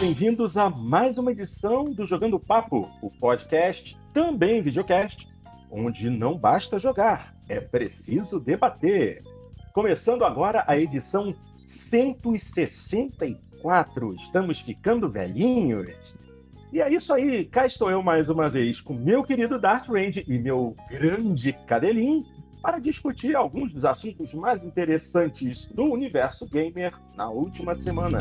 bem-vindos a mais uma edição do Jogando Papo, o podcast, também videocast, onde não basta jogar, é preciso debater. Começando agora a edição 164. Estamos ficando velhinhos. E é isso aí, cá estou eu mais uma vez com meu querido Darth Range e meu grande cadelinho para discutir alguns dos assuntos mais interessantes do universo gamer na última semana.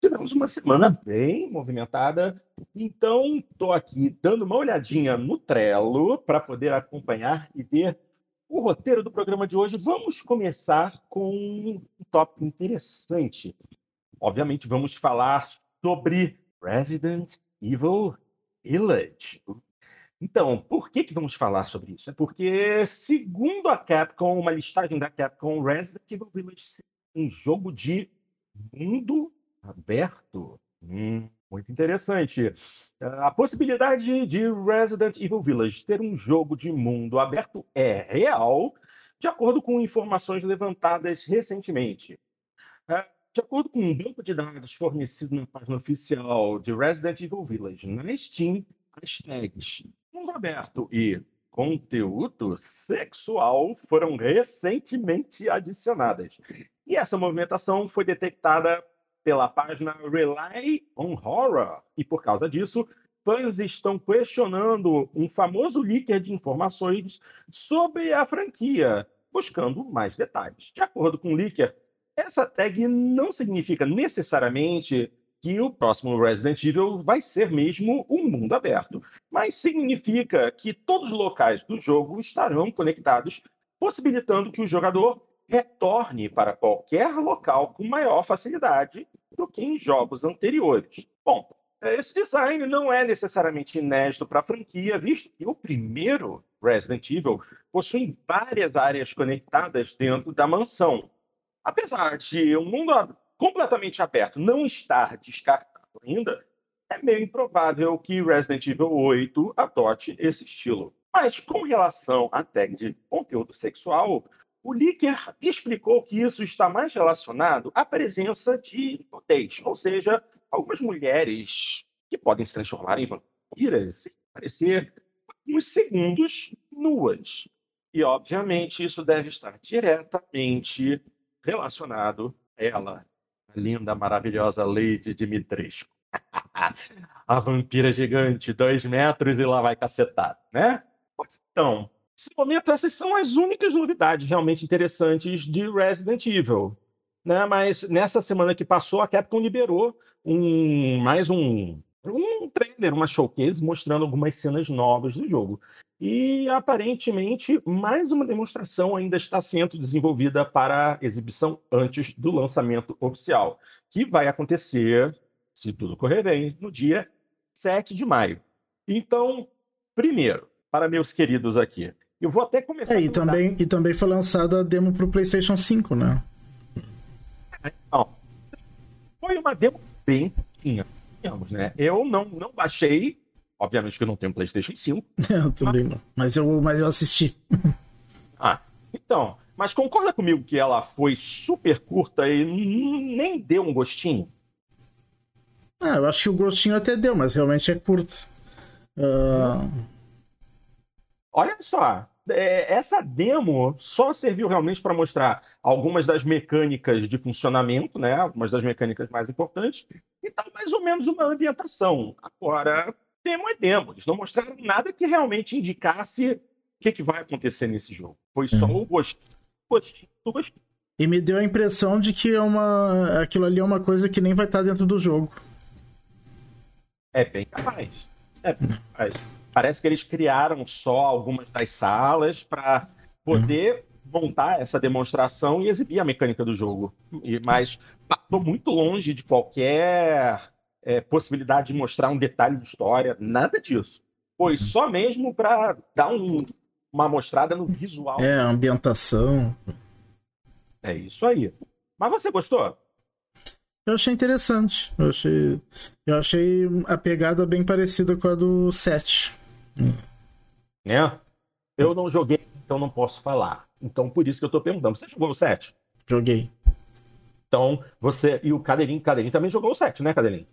Tivemos uma semana bem movimentada, então estou aqui dando uma olhadinha no Trello para poder acompanhar e ver o roteiro do programa de hoje. Vamos começar com um tópico interessante obviamente, vamos falar sobre Resident Evil Village. Então, por que, que vamos falar sobre isso? É porque, segundo a Capcom, uma listagem da Capcom, Resident Evil Village um jogo de mundo aberto. Hum, muito interessante. A possibilidade de Resident Evil Village ter um jogo de mundo aberto é real, de acordo com informações levantadas recentemente. É, de acordo com um banco de dados fornecido na página oficial de Resident Evil Village na Steam, as tags mundo aberto e conteúdo sexual foram recentemente adicionadas. E essa movimentação foi detectada pela página Rely on Horror. E por causa disso, fãs estão questionando um famoso leaker de informações sobre a franquia, buscando mais detalhes. De acordo com o leaker, essa tag não significa necessariamente que o próximo Resident Evil vai ser mesmo um mundo aberto, mas significa que todos os locais do jogo estarão conectados, possibilitando que o jogador retorne para qualquer local com maior facilidade do que em jogos anteriores. Bom, esse design não é necessariamente inédito para a franquia, visto que o primeiro Resident Evil possui várias áreas conectadas dentro da mansão, apesar de um mundo completamente aberto não estar descartado ainda, é meio improvável que Resident Evil 8 adote esse estilo. Mas com relação à tag de conteúdo sexual, o Licker explicou que isso está mais relacionado à presença de nudez, ou seja, algumas mulheres que podem se transformar em vampiras e parecer uns segundos nuas. E, obviamente, isso deve estar diretamente relacionado a ela, a linda, maravilhosa Lady Dimitrescu. a vampira gigante, dois metros e lá vai cacetar, né? Então, nesse momento, essas são as únicas novidades realmente interessantes de Resident Evil. Né? Mas nessa semana que passou, a Capcom liberou um, mais um, um trailer, uma showcase mostrando algumas cenas novas do jogo. E aparentemente, mais uma demonstração ainda está sendo desenvolvida para exibição antes do lançamento oficial, que vai acontecer, se tudo correr bem, no dia 7 de maio. Então, primeiro, para meus queridos aqui, eu vou até começar. É, e, também, e também foi lançada a demo para o PlayStation 5, né? Então, foi uma demo bem pequena, né? Eu não, não baixei Obviamente que eu não tenho PlayStation 5. Eu também mas... não. Mas eu, mas eu assisti. ah, então. Mas concorda comigo que ela foi super curta e nem deu um gostinho? Ah, eu acho que o gostinho até deu, mas realmente é curto. Uh... Olha só, é, essa demo só serviu realmente para mostrar algumas das mecânicas de funcionamento, né? Algumas das mecânicas mais importantes, e tá mais ou menos uma ambientação. Agora, demo é demo. Eles não mostraram nada que realmente indicasse o que, que vai acontecer nesse jogo. Foi só uhum. o gostinho, gostinho, gostinho. E me deu a impressão de que é uma... aquilo ali é uma coisa que nem vai estar dentro do jogo. É bem capaz. É bem capaz. Parece que eles criaram só algumas das salas para poder uhum. montar essa demonstração e exibir a mecânica do jogo. Mas passou muito longe de qualquer é, possibilidade de mostrar um detalhe de história, nada disso. Foi uhum. só mesmo para dar um, uma mostrada no visual. É, a ambientação. É isso aí. Mas você gostou? Eu achei interessante. Eu achei, eu achei a pegada bem parecida com a do 7. É? Eu não joguei, então não posso falar. Então por isso que eu tô perguntando. Você jogou o 7? Joguei. Então, você. E o Cadeirinho, Cadeirinho também jogou o 7, né, Cadeirinho?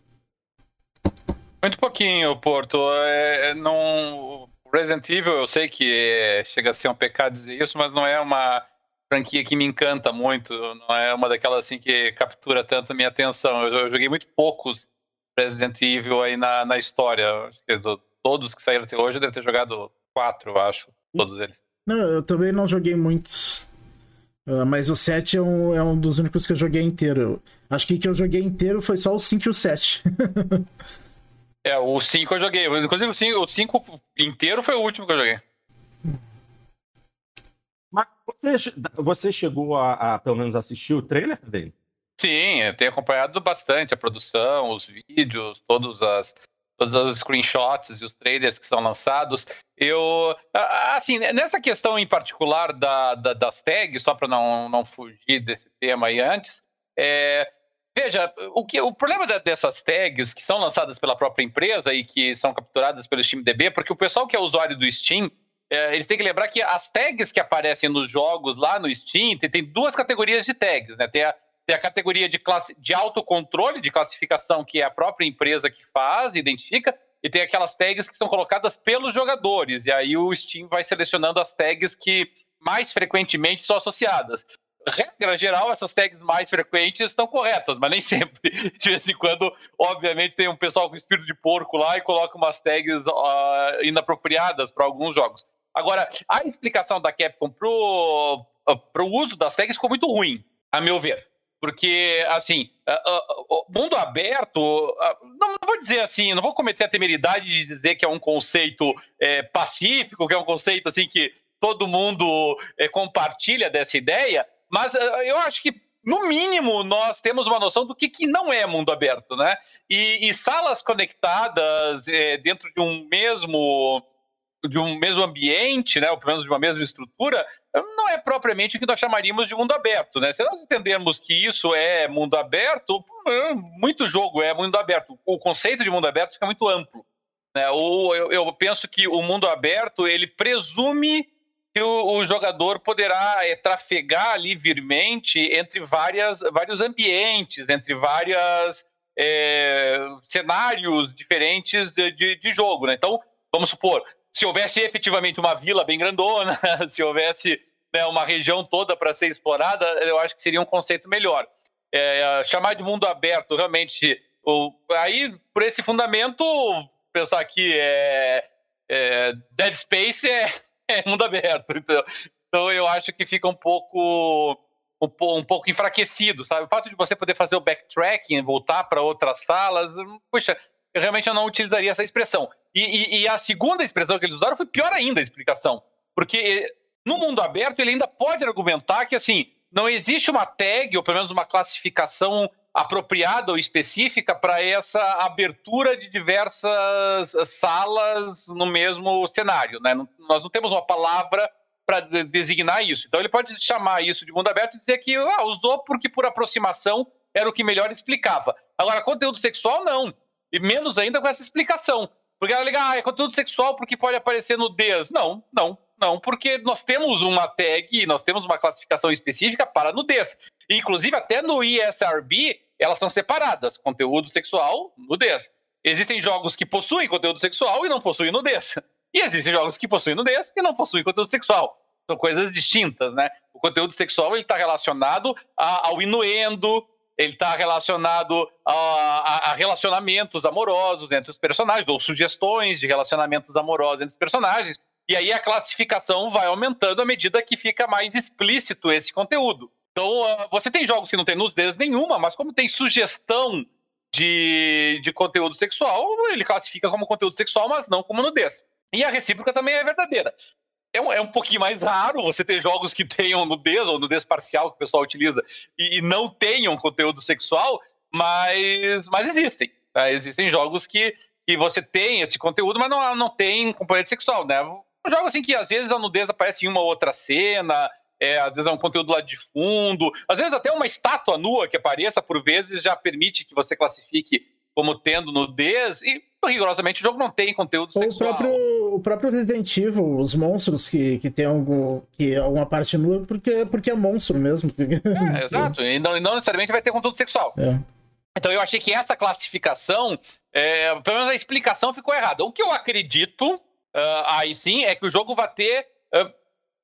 Muito pouquinho, Porto. É, não... Resident Evil, eu sei que é... chega a ser um pecado dizer isso, mas não é uma franquia que me encanta muito. Não é uma daquelas assim que captura tanto a minha atenção. Eu, eu joguei muito poucos Resident Evil aí na, na história. Acho que do, todos que saíram até hoje eu devo ter jogado quatro, eu acho. Todos eles. Não, eu também não joguei muitos. Uh, mas o 7 é um, é um dos únicos que eu joguei inteiro. Acho que que eu joguei inteiro foi só o 5 e o 7. é, o 5 eu joguei. Inclusive o 5, o 5 inteiro foi o último que eu joguei. Mas você, você chegou a, a, pelo menos assistir o trailer dele? Sim, eu tenho acompanhado bastante a produção, os vídeos, todas as, todos os screenshots e os trailers que são lançados. Eu, assim, nessa questão em particular da, da das tags, só para não, não fugir desse tema aí antes, é, veja, o, que, o problema dessas tags que são lançadas pela própria empresa e que são capturadas pelo SteamDB, porque o pessoal que é usuário do Steam, é, eles têm que lembrar que as tags que aparecem nos jogos lá no Steam, tem, tem duas categorias de tags, né? Tem a, tem a categoria de, classe, de autocontrole, de classificação, que é a própria empresa que faz, identifica, e tem aquelas tags que são colocadas pelos jogadores. E aí o Steam vai selecionando as tags que mais frequentemente são associadas. Regra geral, essas tags mais frequentes estão corretas, mas nem sempre. De vez em quando, obviamente, tem um pessoal com espírito de porco lá e coloca umas tags uh, inapropriadas para alguns jogos. Agora, a explicação da Capcom para o uh, uso das tags ficou muito ruim, a meu ver. Porque, assim, uh, uh, mundo aberto, uh, não, não, vou dizer assim, não vou cometer a temeridade de dizer que é um conceito é, pacífico, que é um conceito assim que todo mundo é, compartilha dessa ideia, mas eu acho que no mínimo, nós temos uma noção do que, que não é mundo aberto, né? E, e salas conectadas é, dentro de um mesmo de um mesmo ambiente, né, ou pelo menos de uma mesma estrutura, não é propriamente o que nós chamaríamos de mundo aberto. Né? Se nós entendermos que isso é mundo aberto, muito jogo é mundo aberto. O conceito de mundo aberto fica muito amplo. Né? Ou eu, penso que o mundo aberto ele presume que o, jogador poderá é, trafegar livremente entre várias, vários ambientes, entre várias é, cenários diferentes de, de, de jogo. Né? Então, vamos supor, se houvesse efetivamente uma vila bem grandona, se houvesse né, uma região toda para ser explorada, eu acho que seria um conceito melhor. É, chamar de mundo aberto, realmente, o, aí, por esse fundamento, pensar que é, é Dead Space é, é mundo aberto. Então, então, eu acho que fica um pouco um, pouco enfraquecido, sabe? O fato de você poder fazer o backtracking, voltar para outras salas, puxa, eu realmente não utilizaria essa expressão. E, e, e, a segunda expressão que eles usaram foi pior ainda a explicação. Porque no mundo aberto ele ainda pode argumentar que assim não existe uma tag, ou pelo menos uma classificação apropriada ou específica para essa abertura de diversas salas no mesmo cenário. Né? Nós não temos uma palavra para designar isso. Então ele pode chamar isso de mundo aberto e dizer que ah, usou porque por aproximação era o que melhor explicava. Agora, conteúdo sexual, não. E menos ainda com essa explicação. Porque ela liga, ah, é conteúdo sexual porque pode aparecer nudez. Não, não, não, porque nós temos uma tag, nós temos uma classificação específica para nudez. Inclusive, até no ISRB, elas são separadas: conteúdo sexual, nudez. Existem jogos que possuem conteúdo sexual e não possuem nudez. E existem jogos que possuem nudez e não possuem conteúdo sexual. São coisas distintas, né? O conteúdo sexual está relacionado a, ao inuendo, ele está relacionado a, a, a, relacionamentos amorosos entre os personagens, ou sugestões de relacionamentos amorosos entre os personagens. E aí a classificação vai aumentando à medida que fica mais explícito esse conteúdo. Então, uh, você tem jogos que não tem nudez nenhuma, mas como tem sugestão de, de conteúdo sexual, ele classifica como conteúdo sexual, mas não como nudez. E a recíproca também é verdadeira é um, é um pouquinho mais raro você ter jogos que tenham nudez ou nudez parcial que o pessoal utiliza e, e não tenham conteúdo sexual, mas, mas existem. Tá? Existem jogos que, que você tem esse conteúdo, mas não, não tem componente sexual, né? Um jogo assim que às vezes a nudez aparece em uma outra cena, é, às vezes é um conteúdo lá de fundo, às vezes até uma estátua nua que apareça por vezes já permite que você classifique como tendo nudez e rigorosamente o jogo não tem conteúdo Ou sexual. O próprio, o próprio Resident Evil, os monstros que, que tem algum, que alguma parte nua, porque, porque é monstro mesmo. É, exato. E não, e não necessariamente vai ter conteúdo sexual. É. Então eu achei que essa classificação, é, pelo menos a explicação ficou errada. O que eu acredito, uh, aí sim, é que o jogo vai ter uh,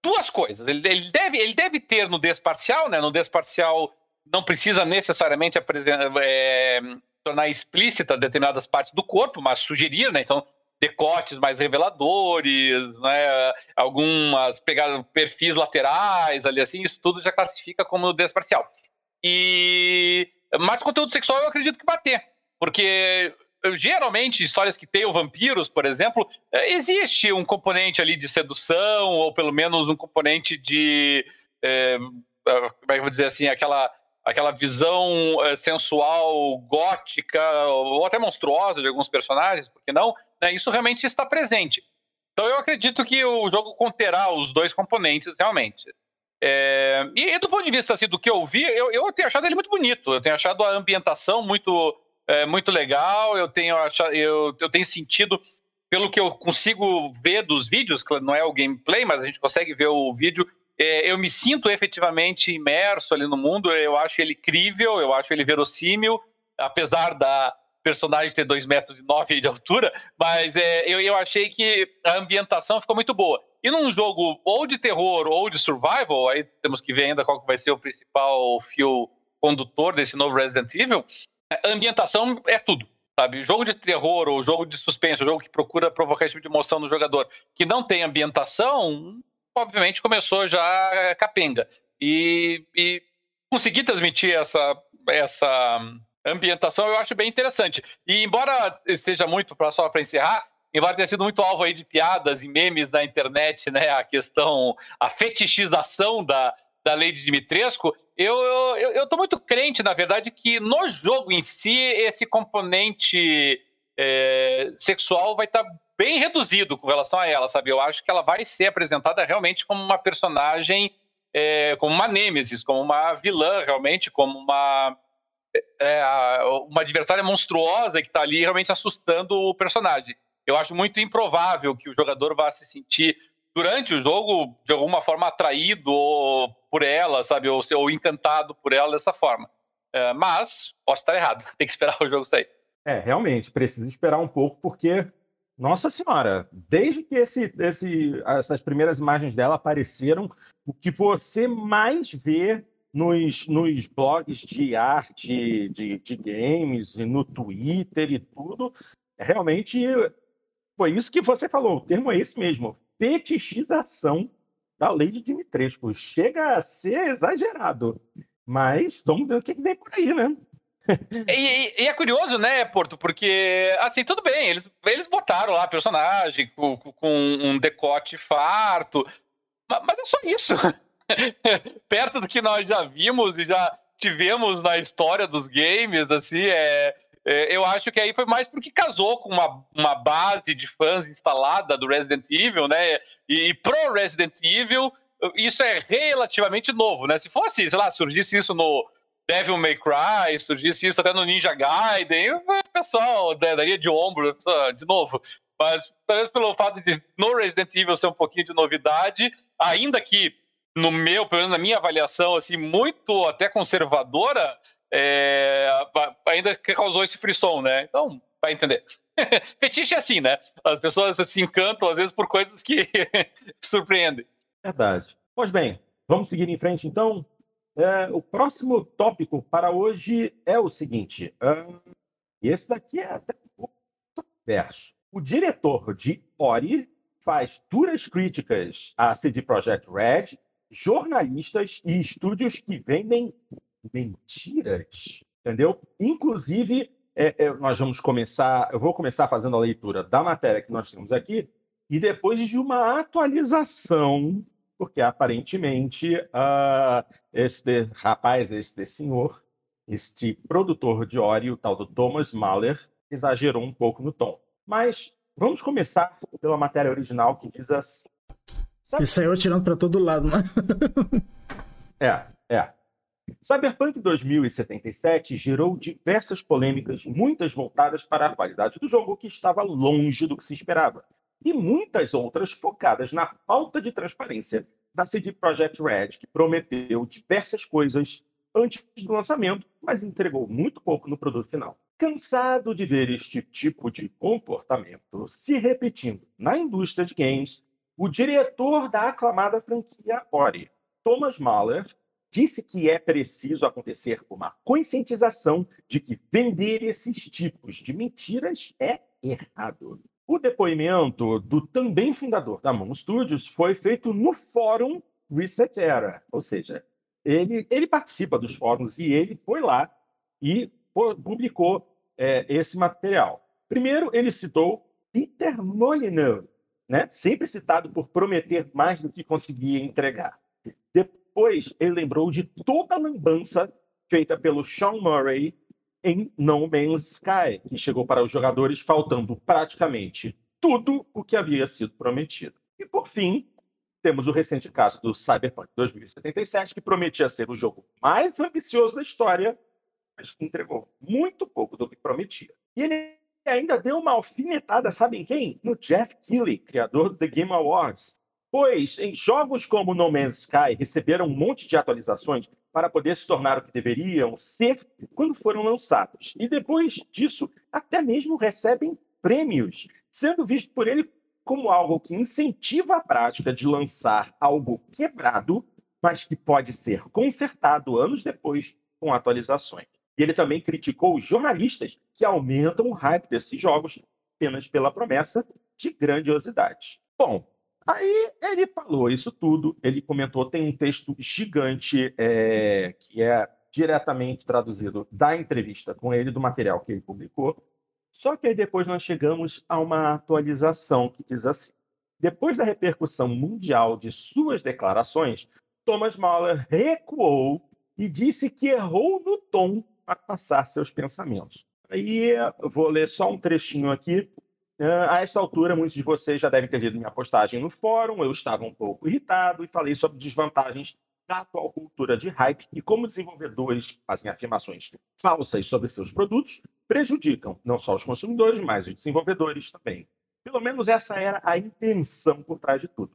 duas coisas. Ele, ele, deve, ele deve ter no desparcial, né? No desparcial não precisa necessariamente é, tornar explícita determinadas partes do corpo, mas sugerir, né? Então, decotes mais reveladores, né? Algumas pegadas, perfis laterais ali assim, isso tudo já classifica como nudez parcial. E mas conteúdo sexual eu acredito que vai ter, porque geralmente histórias que tenham vampiros, por exemplo, é, existe um componente ali de sedução ou pelo menos um componente de é, como é que eu vou dizer assim, aquela aquela visão é, sensual, gótica ou até monstruosa de alguns personagens, porque não? Né, isso realmente está presente. Então eu acredito que o jogo conterá os dois componentes realmente. É, e, e, do ponto de vista assim, do que eu vi, eu, eu tenho achado ele muito bonito. Eu tenho achado a ambientação muito, é, muito legal. Eu tenho, achado, eu, eu tenho sentido, pelo que eu consigo ver dos vídeos, não é o gameplay, mas a gente consegue ver o vídeo. É, eu me sinto efetivamente imerso ali no mundo. Eu acho ele crível, eu acho ele verossímil, apesar da personagem ter 2 metros e 9 de altura, mas é, eu, eu achei que a ambientação ficou muito boa. E num jogo ou de terror ou de survival, aí temos que ver ainda qual vai ser o principal fio condutor desse novo Resident Evil, a ambientação é tudo. Sabe, jogo de terror ou jogo de suspense, jogo que procura provocar esse tipo de emoção no jogador, que não tem ambientação, obviamente começou já capenga. E, e conseguir transmitir essa, essa ambientação eu acho bem interessante. E embora esteja muito, para só para encerrar, embora tenha sido muito alvo aí de piadas e memes da internet, né, a questão, a fetichização da, da de Dimitrescu, eu, eu, eu tô muito crente, na verdade, que no jogo em si, esse componente é, sexual vai estar tá bem reduzido com relação a ela, sabe? Eu acho que ela vai ser apresentada realmente como uma personagem, é, como uma nêmesis, como uma vilã, realmente, como uma, é, uma adversária monstruosa que está ali realmente assustando o personagem eu acho muito improvável que o jogador vá se sentir durante o jogo de alguma forma atraído por ela, sabe, ou, ou encantado por ela dessa forma. É, mas posso estar errado, tem que esperar o jogo sair. É, realmente, precisa esperar um pouco, porque, nossa senhora, desde que esse, esse, essas primeiras imagens dela apareceram, o que você mais vê nos, nos blogs de arte, de, de games, no Twitter e tudo, realmente foi isso que você falou, o termo é esse mesmo. Fetichização da lei de Dimitrescu. Chega a ser exagerado. Mas vamos ver o que, que vem por aí, né? e, e, é curioso, né, Porto? Porque, assim, tudo bem, eles, eles botaram lá personagem com, com um decote farto, mas, é só isso. Perto do que nós já vimos e já tivemos na história dos games, assim, é, é, eu acho que aí foi mais porque casou com uma, uma base de fãs instalada do Resident Evil, né? E, e pro Resident Evil, isso é relativamente novo, né? Se fosse, sei lá, surgisse isso no Devil May Cry, surgisse isso até no Ninja Gaiden, o pessoal daria de ombro, de novo. Mas talvez pelo fato de no Resident Evil ser um pouquinho de novidade, ainda que no meu, pelo menos na minha avaliação, assim, muito até conservadora, é, ainda causou esse frisson, né? Então, vai entender. Fetiche é assim, né? As pessoas se encantam, às vezes, por coisas que surpreendem. Verdade. Pois bem, vamos seguir em frente, então. É, o próximo tópico para hoje é o seguinte. Uh, esse daqui é até um pouco controverso. O diretor de Ori faz duras críticas a CD Projekt Red, jornalistas e estúdios que vendem mentiras, entendeu? Inclusive, é, é, nós vamos começar, eu vou começar fazendo a leitura da matéria que nós temos aqui, e depois de uma atualização, porque aparentemente uh, este rapaz, este senhor, este produtor de Ori, o tal do Thomas Mahler, exagerou um pouco no tom. Mas vamos começar pela matéria original que diz assim. Sabe... E saiu atirando para todo lado, né? é, é. Cyberpunk 2077 gerou diversas polêmicas, muitas voltadas para a qualidade do jogo, que estava longe do que se esperava. E muitas outras focadas na falta de transparência da CD Projekt Red, que prometeu diversas coisas antes do lançamento, mas entregou muito pouco no produto final. Cansado de ver este tipo de comportamento se repetindo na indústria de games, o diretor da aclamada franquia Ori, Thomas Mahler, disse que é preciso acontecer uma conscientização de que vender esses tipos de mentiras é errado. O depoimento do também fundador da Moon Studios foi feito no fórum Reset Era, ou seja, ele, ele participa dos fóruns e ele foi lá e publicou é, esse material. Primeiro, ele citou Peter Molyneux, né? sempre citado por prometer mais do que conseguia entregar. Depois, ele lembrou de toda a lambança feita pelo Sean Murray em No Man's Sky, que chegou para os jogadores faltando praticamente tudo o que havia sido prometido. E, por fim, temos o recente caso do Cyberpunk 2077, que prometia ser o jogo mais ambicioso da história, mas que entregou muito pouco do que prometia. E ele ainda deu uma alfinetada, sabem quem? No Jeff Keighley, criador do The Game Awards, pois em jogos como No Man's Sky receberam um monte de atualizações para poder se tornar o que deveriam ser quando foram lançados. E depois disso, até mesmo recebem prêmios, sendo visto por ele como algo que incentiva a prática de lançar algo quebrado, mas que pode ser consertado anos depois com atualizações. E ele também criticou os jornalistas que aumentam o hype desses jogos apenas pela promessa de grandiosidade. Bom, Aí ele falou isso tudo, ele comentou, tem um texto gigante é, que é diretamente traduzido da entrevista com ele, do material que ele publicou. Só que aí depois nós chegamos a uma atualização que diz assim: depois da repercussão mundial de suas declarações, Thomas Mahler recuou e disse que errou no tom para passar seus pensamentos. Aí vou ler só um trechinho aqui a esta altura, muitos de vocês já devem ter lido minha postagem no fórum. Eu estava um pouco irritado e falei sobre desvantagens da atual cultura de hype e como desenvolvedores fazem afirmações falsas sobre seus produtos prejudicam não só os consumidores, mas os desenvolvedores também. Pelo menos essa era a intenção por trás de tudo.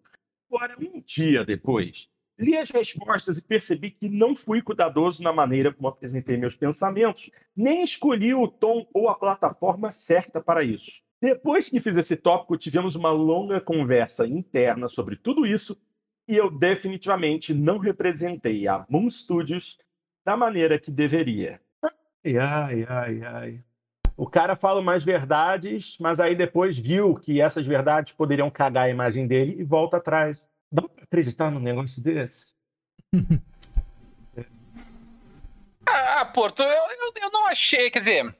Agora, um dia depois, li as respostas e percebi que não fui cuidadoso na maneira como apresentei meus pensamentos, nem escolhi o tom ou a plataforma certa para isso. Depois que fiz esse tópico, tivemos uma longa conversa interna sobre tudo isso e eu definitivamente não representei a Moon Studios da maneira que deveria. Ai, ai, ai, ai. O cara fala mais verdades, mas aí depois viu que essas verdades poderiam cagar a imagem dele e volta atrás. Dá pra acreditar num negócio desse? ah, Porto, eu, eu, eu não achei, quer dizer,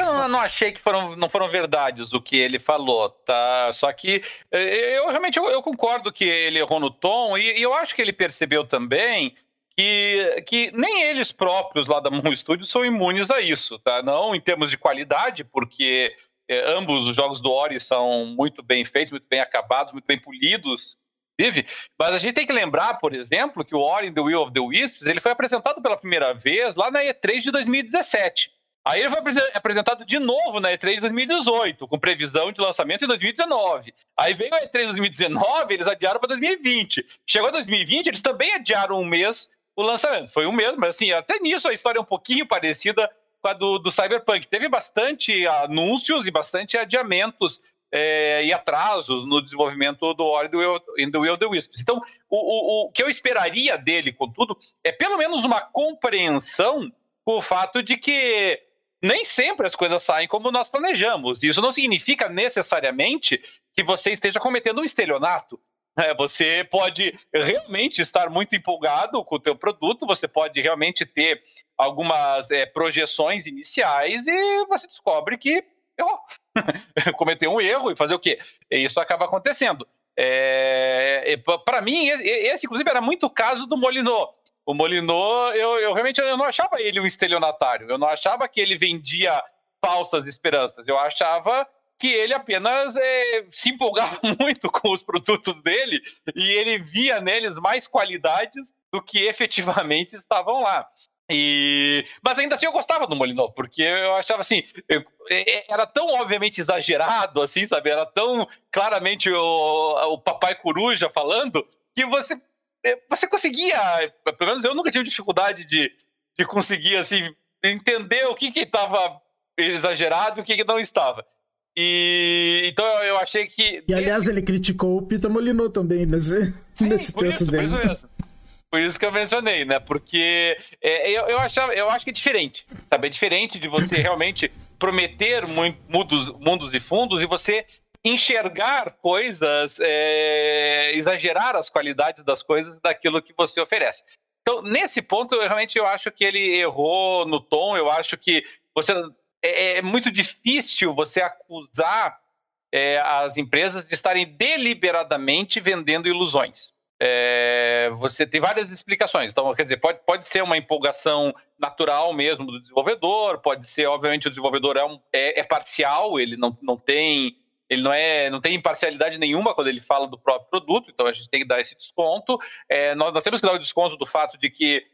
não é que eu não, achei que foram, não foram verdades o que ele falou, tá? Só que eh, eu realmente eu, eu concordo que ele errou no tom e, e, eu acho que ele percebeu também que, que nem eles próprios lá da Moon Studios são imunes a isso, tá? Não em termos de qualidade, porque é, ambos os jogos do Ori são muito bem feitos, muito bem acabados, muito bem polidos, inclusive. Mas a gente tem que lembrar, por exemplo, que o Ori the Will of the Wisps ele foi apresentado pela primeira vez lá na E3 de 2017. Aí ele foi apresentado de novo na E3 de 2018, com previsão de lançamento em 2019. Aí veio a E3 de 2019, eles adiaram para 2020. Chegou 2020, eles também adiaram um mês o lançamento. Foi um mês, mas assim, até nisso a história é um pouquinho parecida com a do, do Cyberpunk. Teve bastante anúncios e bastante adiamentos é, e atrasos no desenvolvimento do Ori in the Will the Wisps. Então, o, o, o que eu esperaria dele, contudo, é pelo menos uma compreensão com o fato de que nem sempre as coisas saem como nós planejamos. Isso não significa necessariamente que você esteja cometendo um estelionato. É, você pode realmente estar muito empolgado com o teu produto, você pode realmente ter algumas é, projeções iniciais e você descobre que errou. cometeu um erro e fazer o quê? Isso acaba acontecendo. É, Para mim, esse inclusive era muito o caso do Molinô. O Molinô, eu, eu realmente eu não achava ele um estelionatário. Eu não achava que ele vendia falsas esperanças. Eu achava que ele apenas é, se empolgava muito com os produtos dele e ele via neles mais qualidades do que efetivamente estavam lá. E... Mas ainda assim eu gostava do Molinó, porque eu achava assim, eu, era tão obviamente exagerado, assim, sabe? Era tão claramente o, o papai coruja falando que você, você conseguia, pelo menos eu nunca tive dificuldade de, de conseguir, assim, entender o que que estava exagerado e o que que não estava. E então eu achei que. E aliás, ele criticou o Peter Molinô também nesse, Sim, nesse texto isso, dele. Por isso. Por isso que eu mencionei, né? Porque é, eu, eu, achava, eu acho que é diferente. Sabe? É diferente de você realmente prometer mundos, mundos e fundos e você enxergar coisas, é, exagerar as qualidades das coisas daquilo que você oferece. Então, nesse ponto, eu, realmente eu acho que ele errou no tom. Eu acho que você é, é muito difícil você acusar é, as empresas de estarem deliberadamente vendendo ilusões é, você tem várias explicações. Então, quer dizer, pode, pode ser uma empolgação natural mesmo do desenvolvedor, pode ser, obviamente, o desenvolvedor é, um, é, é, parcial, ele não, não tem. Ele não, é, não tem imparcialidade nenhuma quando ele fala do próprio produto, então a gente tem que dar esse desconto. É, nós, nós, temos que dar o desconto do fato de que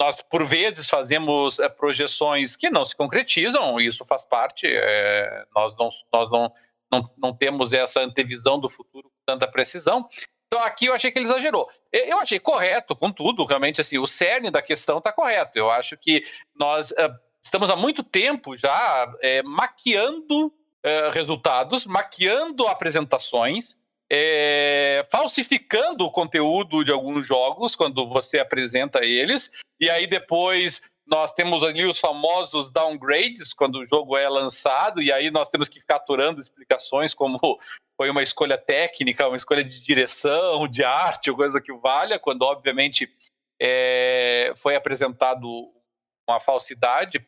nós, por vezes, fazemos é, projeções que não se concretizam, e isso faz parte. É, nós não, nós não, não, não temos essa antevisão do futuro com tanta precisão. Então aqui eu achei que ele exagerou. Eu achei correto, contudo, realmente assim, o cerne da questão está correto. Eu acho que nós uh, estamos há muito tempo já é, maquiando uh, resultados, maquiando apresentações, é, falsificando o conteúdo de alguns jogos quando você apresenta eles, e aí depois nós temos ali os famosos downgrades quando o jogo é lançado, e aí nós temos que ficar aturando explicações como foi uma escolha técnica, uma escolha de direção, de arte, coisa que valha, quando obviamente é, foi apresentado uma falsidade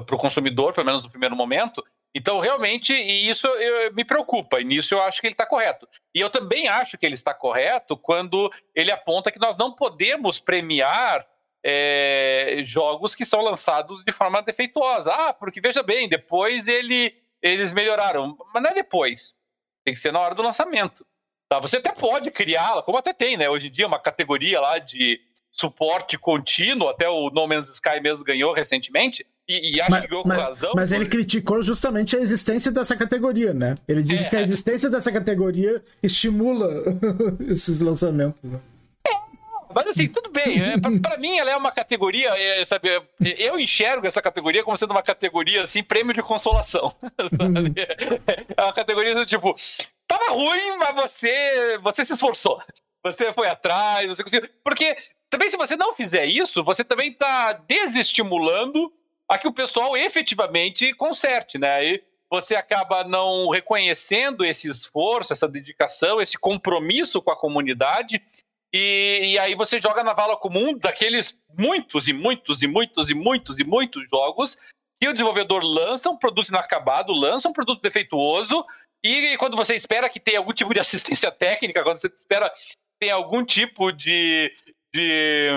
para o consumidor, pelo menos no primeiro momento. Então, realmente, e isso eu, me preocupa, e nisso eu acho que ele está correto. E eu também acho que ele está correto quando ele aponta que nós não podemos premiar é, jogos que são lançados de forma defeituosa. Ah, porque veja bem, depois ele, eles melhoraram. Mas não é depois. Tem que ser na hora do lançamento. Tá? Você até pode criá-la, como até tem, né? Hoje em dia, uma categoria lá de suporte contínuo, até o No Man's Sky mesmo ganhou recentemente, e, e acho mas, que ganhou mas, com razão. Mas por... ele criticou justamente a existência dessa categoria, né? Ele diz é, que a existência dessa categoria estimula esses lançamentos. Né? Mas assim, tudo bem. É, para mim, ela é uma categoria, é, sabe? Eu enxergo essa categoria como sendo uma categoria assim, prêmio de consolação. Uhum. é uma categoria do tipo, tava ruim, mas você, você se esforçou. Você foi atrás, você conseguiu. Porque também, se você não fizer isso, você também está desestimulando a que o pessoal efetivamente conserte, né? Aí você acaba não reconhecendo esse esforço, essa dedicação, esse compromisso com a comunidade e, e, aí você joga na vala comum daqueles muitos e muitos e muitos e muitos e muitos jogos que o desenvolvedor lança um produto inacabado, lança um produto defeituoso, e quando você espera que tenha algum tipo de assistência técnica, quando você espera que tenha algum tipo de, de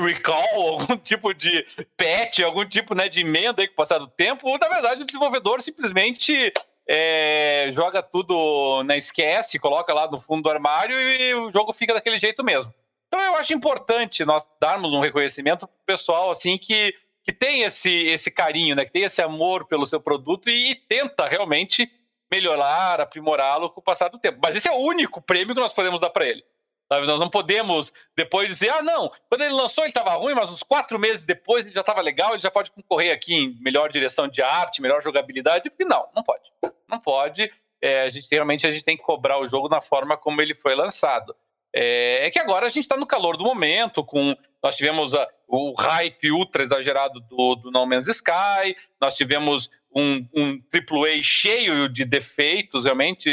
recall, algum tipo de patch, algum tipo né, de emenda aí com o passar do tempo, na verdade o desenvolvedor simplesmente é, joga tudo na esquece, coloca lá no fundo do armário e o jogo fica daquele jeito mesmo. Então eu acho importante nós darmos um reconhecimento pro pessoal assim que, que tem esse, esse carinho, né, que tem esse amor pelo seu produto e, e tenta realmente melhorar, aprimorá-lo com o passar do tempo. Mas esse é o único prêmio que nós podemos dar para ele. Sabe? Nós não podemos depois dizer, ah, não, quando ele lançou ele estava ruim, mas uns quatro meses depois ele já estava legal, ele já pode concorrer aqui em melhor direção de arte, melhor jogabilidade. Porque não, não pode. Não pode. É, a gente, realmente a gente tem que cobrar o jogo na forma como ele foi lançado. É, é que agora a gente está no calor do momento, com nós tivemos a, o hype ultra exagerado do, do No Man's Sky, nós tivemos um, um AAA cheio de defeitos, realmente,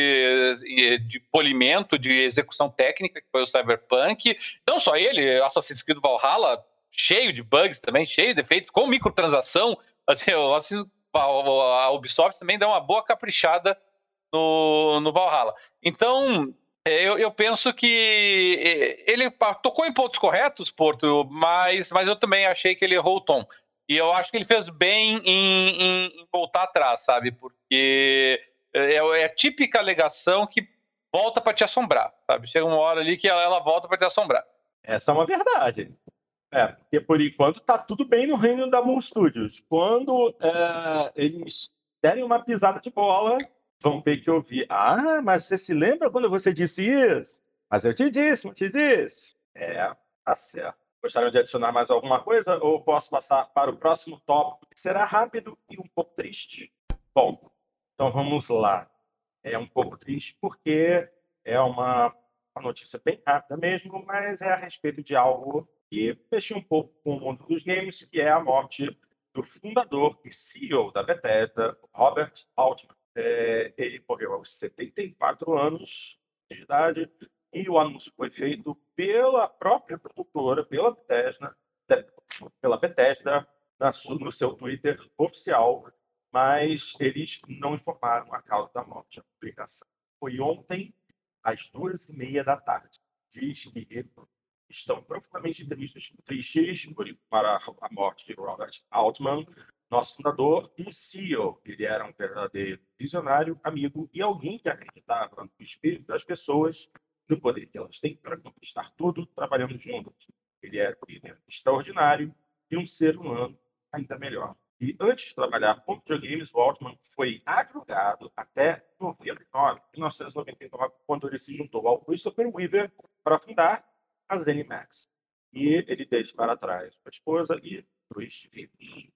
de polimento, de execução técnica, que foi o Cyberpunk. Não só ele, Assassin's Creed Valhalla, cheio de bugs também, cheio de defeitos, com microtransação. Assim, a Ubisoft também dá uma boa caprichada no, no Valhalla. Então, eu, eu, penso que é, ele tocou em pontos corretos, Porto, mas, mas eu também achei que ele errou o tom. E eu acho que ele fez bem em, em, em voltar atrás, sabe? Porque é, é, a típica alegação que volta para te assombrar, sabe? Chega uma hora ali que ela, ela volta para te assombrar. Essa é uma verdade. É, porque por enquanto tá tudo bem no reino da Moon Studios. Quando é, eles derem uma pisada de bola, vão ter que ouvir. Ah, mas você se lembra quando você disse isso? Mas eu te disse, não te disse. É, tá certo. Gostariam de adicionar mais alguma coisa ou posso passar para o próximo tópico, que será rápido e um pouco triste? Bom, então vamos lá. É um pouco triste porque é uma, uma notícia bem rápida mesmo, mas é a respeito de algo que mexeu um pouco com o mundo dos games, que é a morte do fundador e CEO da Bethesda, Robert Altman. É, ele morreu aos 74 anos de idade e o anúncio foi feito pela própria produtora, pela Bethesda, pela Bethesda no seu Twitter oficial, mas eles não informaram a causa da morte, a publicação. Foi ontem, às duas e meia da tarde. Diz que estão profundamente tristes, tristes para a morte de Robert Altman, nosso fundador e CEO. Ele era um verdadeiro visionário, amigo e alguém que acreditava no espírito das pessoas, no poder que elas têm para conquistar tudo trabalhando juntos. Ele era um líder extraordinário e um ser humano ainda melhor. E antes de trabalhar com videogames, o Altman foi agregado até 99, 1999, quando ele se juntou ao Christopher Weaver para fundar a ZeniMax. E ele deixa para trás a esposa e dois filhos.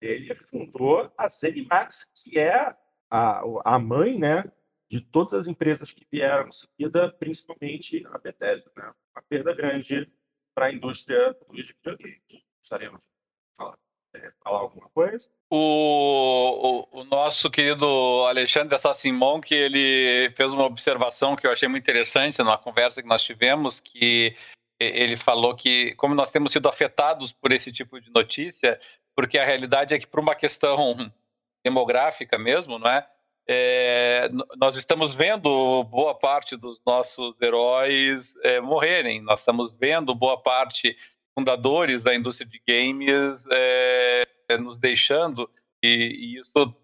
Ele fundou a ZeniMax, que é a, a mãe né, de todas as empresas que vieram em seguida, principalmente a Bethesda. Né? Uma perda grande para a indústria dos videogames. Gostaríamos de falar, é, falar alguma coisa? O, o, o, nosso querido Alexandre Assassimon, que ele fez uma observação que eu achei muito interessante numa conversa que nós tivemos, que ele falou que, como nós temos sido afetados por esse tipo de notícia, porque a realidade é que, por uma questão demográfica mesmo, não é? é nós estamos vendo boa parte dos nossos heróis é, morrerem, nós estamos vendo boa parte fundadores da indústria de games é, é, nos deixando e, e, isso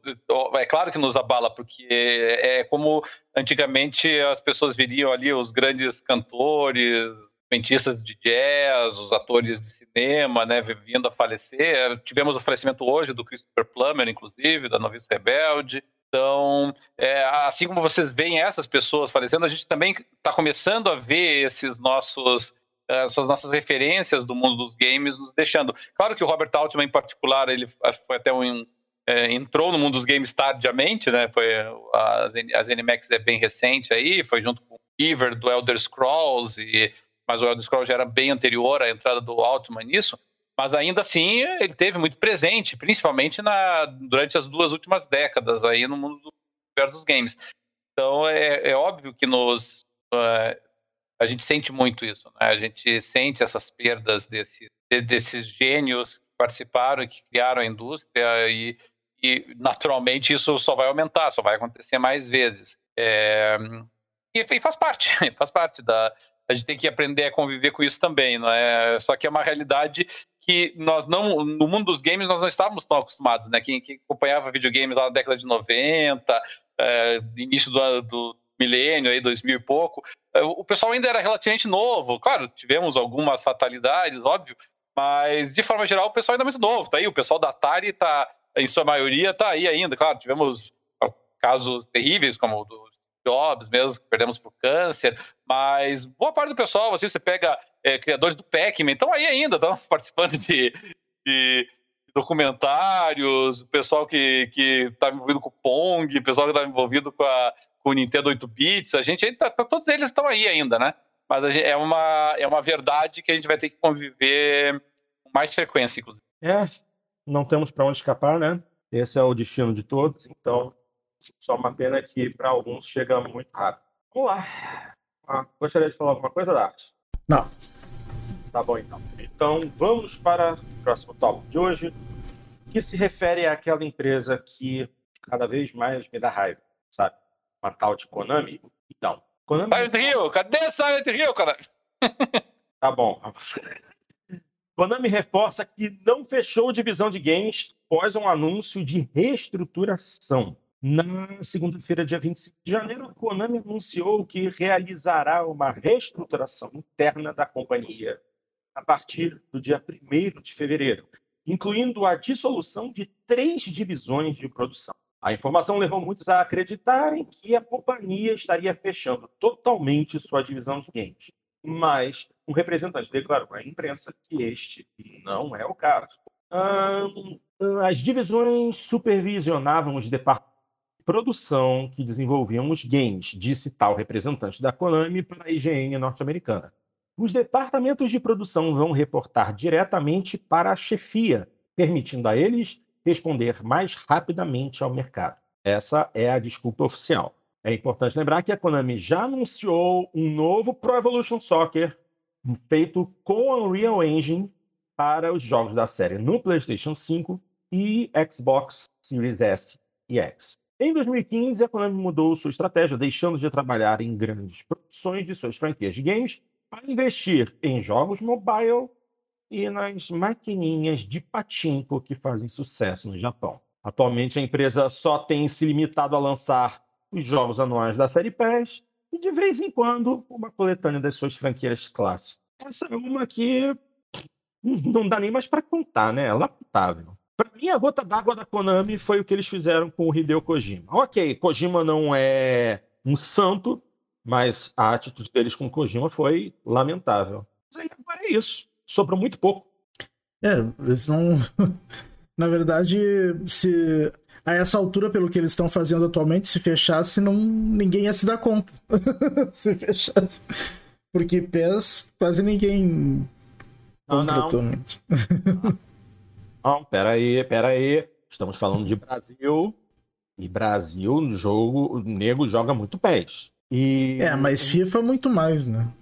é claro que nos abala porque é, é, como antigamente as pessoas viriam ali os grandes cantores instrumentistas de jazz, os atores de cinema, né, vindo a falecer. Tivemos o falecimento hoje do Christopher Plummer, inclusive, da Novice Rebelde. Então, é, assim como vocês veem essas pessoas falecendo, a gente também está começando a ver esses nossos essas nossas referências do mundo dos games nos deixando. Claro que o Robert Altman, em particular, ele foi até um. É, entrou no mundo dos games tardiamente, né? Foi a, a ZeniMax é bem recente aí, foi junto com o Beaver do Elder Scrolls, e, mas o Elder Scrolls já era bem anterior à entrada do Altman nisso. Mas ainda assim, ele teve muito presente, principalmente na, durante as duas últimas décadas aí no mundo do, dos games. Então é, é óbvio que nos uh, a gente sente muito isso, né? A gente sente essas perdas desse, desses gênios que participaram e que criaram a indústria e, e, naturalmente isso só vai aumentar, só vai acontecer mais vezes. É, e, e, faz parte, faz parte da. A gente tem que aprender a conviver com isso também, não é? Só que é uma realidade que nós não, no mundo dos games, nós não estávamos tão acostumados, né? Quem, quem acompanhava videogames lá na década de 90, é, início do, do milênio, aí, 2000 e pouco, é, o pessoal ainda era relativamente novo. Claro, tivemos algumas fatalidades, óbvio, mas de forma geral o pessoal ainda é muito novo. Tá aí, o pessoal da Atari tá, em sua maioria, tá aí ainda. Claro, tivemos casos terríveis, como o do Jobs mesmo, que perdemos por câncer, mas boa parte do pessoal, assim, você pega é, criadores do Pac-Man, estão aí ainda, estão participando de, de documentários, o pessoal que está envolvido com o Pong, o pessoal que está envolvido com a com o Nintendo 8 bits, a gente tá, tá, todos eles estão aí ainda, né? Mas gente, é, uma, é uma verdade que a gente vai ter que conviver com mais frequência, inclusive. É, não temos para onde escapar, né? Esse é o destino de todos, então só uma pena que para alguns chega muito rápido. Vamos lá. Ah, gostaria de falar alguma coisa, Dart? Não. Tá bom, então. Então, vamos para o próximo tópico de hoje, que se refere àquela empresa que cada vez mais me dá raiva, sabe? uma tal de Konami. Então, Konami. Silent Hill, cadê Silent Hill, cara? tá bom. Konami reforça que não fechou divisão de games após um anúncio de reestruturação. Na segunda-feira, dia 25 de janeiro, a Konami anunciou que realizará uma reestruturação interna da companhia. a partir do dia 1 de fevereiro, incluindo a dissolução de três divisões de produção. A informação levou muitos a acreditarem que a companhia estaria fechando totalmente sua divisão de games. Mas um representante declarou à imprensa que este não é o caso. as divisões supervisionavam os departamentos de produção que desenvolviam os games, disse tal representante da Konami para a IGN norte-americana. Os departamentos de produção vão reportar diretamente para a chefia, permitindo a eles responder mais rapidamente ao mercado. Essa é a desculpa oficial. É importante lembrar que a Konami já anunciou um novo Pro Evolution Soccer feito com Unreal Engine para os jogos da série no PlayStation 5 e Xbox Series S e X. Em 2015, a Konami mudou sua estratégia, deixando de trabalhar em grandes produções de suas franquias de games para investir em jogos mobile e nas maquininhas de patinco que fazem sucesso no Japão. Atualmente, a empresa só tem se limitado a lançar os jogos anuais da série PES e, de vez em quando, uma coletânea das suas franquias clássicas. Essa é uma que não dá nem mais para contar, né? É lamentável. Para mim, a gota d'água da Konami foi o que eles fizeram com o Hideo Kojima. Ok, Kojima não é um santo, mas a atitude deles com Kojima foi lamentável. Mas aí agora é isso sobrou muito pouco. É, eles não. Na verdade, se a essa altura, pelo que eles estão fazendo atualmente, se fechasse, não... ninguém ia se dar conta. se fechasse. Porque PES quase ninguém não, não. não, peraí, peraí. Estamos falando de Brasil. E Brasil, no jogo, o nego joga muito PES. E... É, mas FIFA muito mais, né?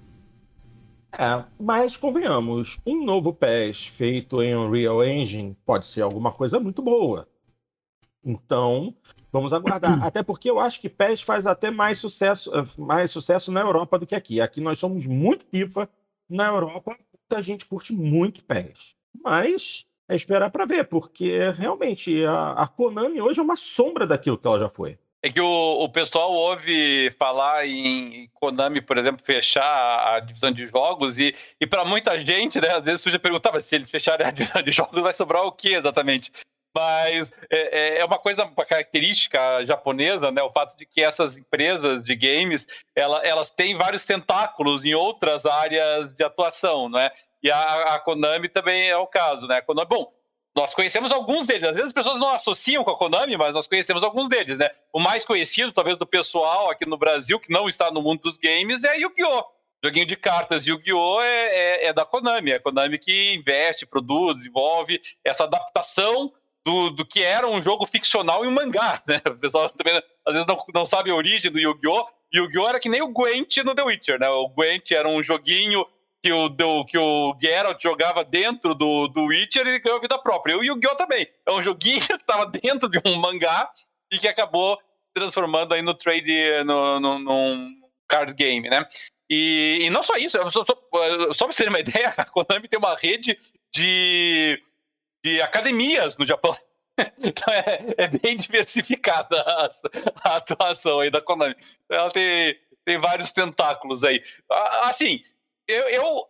É, mas convenhamos, um novo PES feito em Unreal Engine pode ser alguma coisa muito boa. Então, vamos aguardar. até porque eu acho que PES faz até mais sucesso, mais sucesso na Europa do que aqui. Aqui nós somos muito FIFA, na Europa muita gente curte muito PES. Mas é esperar para ver, porque realmente a, a Konami hoje é uma sombra daquilo que ela já foi. É que o, o pessoal ouve falar em Konami, por exemplo, fechar a divisão de jogos, e, e para muita gente, né, às vezes tu já perguntava se eles fecharem a divisão de jogos, vai sobrar o que exatamente? Mas é, é, é uma coisa, uma característica japonesa, né? O fato de que essas empresas de games, ela, elas têm vários tentáculos em outras áreas de atuação, né? E a, a Konami também é o caso, né? Konami, bom, nós conhecemos alguns deles. Às vezes as pessoas não associam com a Konami, mas nós conhecemos alguns deles, né? O mais conhecido, talvez, do pessoal aqui no Brasil, que não está no mundo dos games, é Yu-Gi-Oh! Joguinho de cartas Yu-Gi-Oh! É, é, é, da Konami. É a Konami que investe, produz, desenvolve essa adaptação do, do que era um jogo ficcional em um mangá, né? O pessoal também às vezes não, não sabe a origem do Yu-Gi-Oh! Yu-Gi-Oh! era que nem o Gwent no The Witcher, né? O Gwent era um joguinho que o, do, que o Geralt jogava dentro do, do Witcher e ganhou vida própria. E o Yu-Gi-Oh! também. É um joguinho que estava dentro de um mangá e que acabou transformando aí no trade, no, no, num card game, né? E, e não só isso, só, só, só pra você ter uma ideia, a Konami tem uma rede de, de academias no Japão. Então é, é, bem diversificada a, a, atuação aí da Konami. Ela tem, tem vários tentáculos aí. Assim, eu, eu,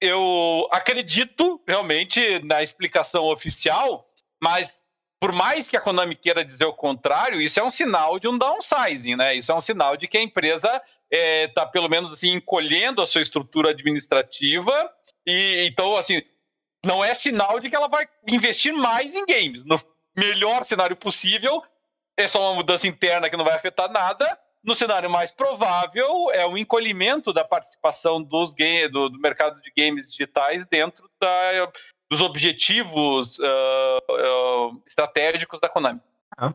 eu acredito realmente na explicação oficial, mas por mais que a Konami queira dizer o contrário, isso é um sinal de um downsizing, né? Isso é um sinal de que a empresa está, é, tá, pelo menos assim, encolhendo a sua estrutura administrativa. E então, assim, não é sinal de que ela vai investir mais em games. No melhor cenário possível, é só uma mudança interna que não vai afetar nada. No cenário mais provável, é o encolhimento da participação dos game, do, do mercado de games digitais dentro da, dos objetivos uh, uh, estratégicos da Konami. Ah,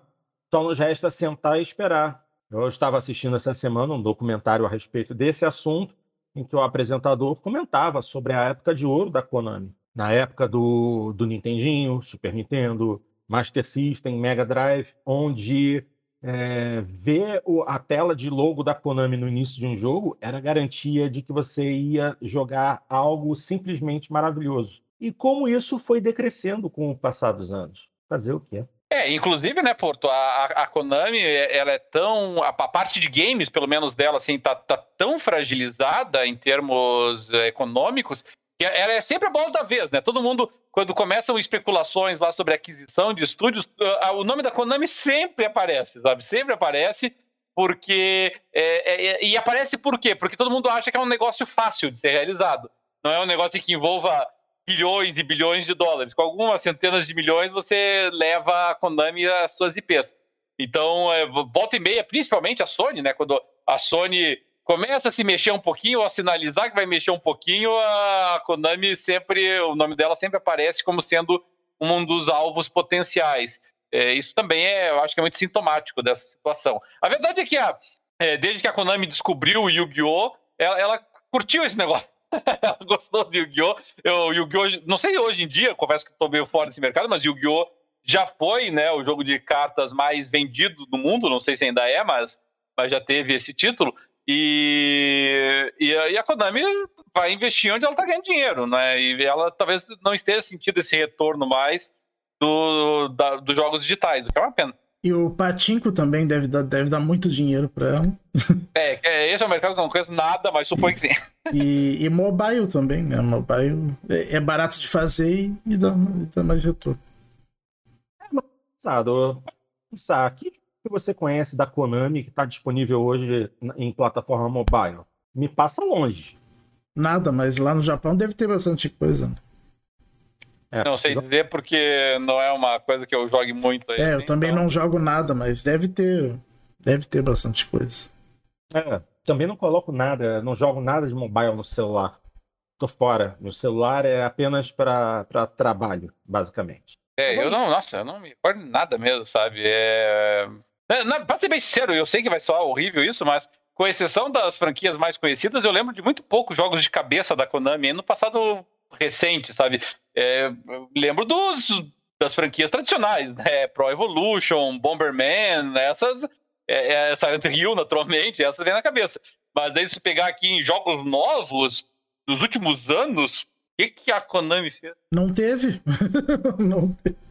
só nos resta sentar e esperar. Eu estava assistindo essa semana um documentário a respeito desse assunto, em que o apresentador comentava sobre a época de ouro da Konami. Na época do, do Nintendinho, Super Nintendo, Master System, Mega Drive, onde é, ver o, a tela de logo da Konami no início de um jogo era garantia de que você ia jogar algo simplesmente maravilhoso. E como isso foi decrescendo com o passar dos anos. Fazer o quê? É, inclusive, né, Porto, a, a Konami, ela é tão. A, a, parte de games, pelo menos dela, assim, tá, tá tão fragilizada em termos é, econômicos ela é sempre a bola da vez, né? Todo mundo, quando começam especulações lá sobre aquisição de estúdios, o nome da Konami sempre aparece, sabe? Sempre aparece, porque. É, é, e aparece por quê? Porque todo mundo acha que é um negócio fácil de ser realizado. Não é um negócio que envolva bilhões e bilhões de dólares. Com algumas centenas de milhões, você leva a Konami as suas IPs. Então, é, volta e meia, principalmente a Sony, né? Quando a Sony começa a se mexer um pouquinho, ou a sinalizar que vai mexer um pouquinho, a Konami sempre, o nome dela sempre aparece como sendo um dos alvos potenciais. É, isso também é, eu acho que é muito sintomático dessa situação. A verdade é que a, é, desde que a Konami descobriu o Yu-Gi-Oh!, ela, ela curtiu esse negócio. ela gostou do Yu-Gi-Oh! Eu, Yu-Gi-Oh! Não sei hoje em dia, confesso que estou meio fora desse mercado, mas Yu-Gi-Oh! já foi né, o jogo de cartas mais vendido do mundo, não sei se ainda é, mas, mas já teve esse título. E, e, e a Konami vai investir onde ela está ganhando dinheiro, né? E ela talvez não esteja sentindo esse retorno mais do, da, dos jogos digitais, o que é uma pena. E o Patinco também deve dar, deve dar muito dinheiro para ela. É, é, esse é um mercado que eu não conheço nada, mas suponho que sim. E, e mobile também, né? Mobile é, é barato de fazer e dá, dá mais retorno. É, mas, pensar, que que você conhece da Konami que está disponível hoje em plataforma mobile? Me passa longe. Nada, mas lá no Japão deve ter bastante coisa. É, não sei dizer porque não é uma coisa que eu jogue muito. Aí, é, eu também então... não jogo nada, mas deve ter, deve ter bastante coisa. É, também não coloco nada, não jogo nada de mobile no celular. Tô fora. No celular é apenas para trabalho, basicamente. É, eu não, nossa, eu não me recordo nada mesmo, sabe? É... Pra ser bem sincero, eu sei que vai soar horrível isso, mas com exceção das franquias mais conhecidas, eu lembro de muito poucos jogos de cabeça da Konami no passado recente, sabe? É, lembro dos, das franquias tradicionais, né? Pro Evolution, Bomberman, essas. É, é, Silent Hill, naturalmente, essas vem na cabeça. Mas daí, se pegar aqui em jogos novos, dos últimos anos, o que, que a Konami fez? Não teve. Não teve.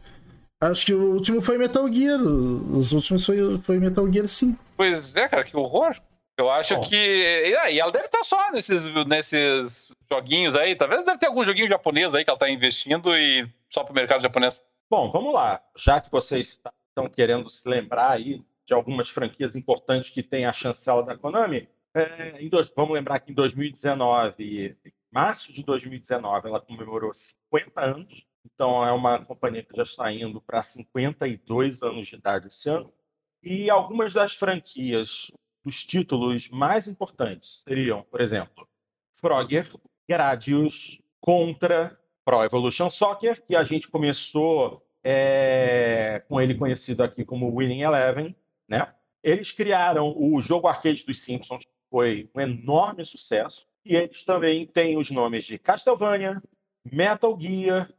Acho que o último foi Metal Gear. Os últimos foi, foi Metal Gear 5. Pois é, cara, que horror. Eu acho Bom. que. E ela deve estar só nesses, nesses joguinhos aí. Talvez deve ter algum joguinho japonês aí que ela está investindo e só para o mercado japonês. Bom, vamos lá. Já que vocês estão querendo se lembrar aí de algumas franquias importantes que tem a chancela da Konami, é, dois, vamos lembrar que em 2019, março de 2019, ela comemorou 50 anos então, é uma companhia que já está indo para 52 anos de idade esse ano. E algumas das franquias dos títulos mais importantes seriam, por exemplo, Frogger, Gradius, Contra, Pro Evolution Soccer, que a gente começou é, com ele conhecido aqui como Winning Eleven, né? Eles criaram o jogo arcade dos Simpsons, que foi um enorme sucesso, e eles também têm os nomes de Castlevania, Metal Gear,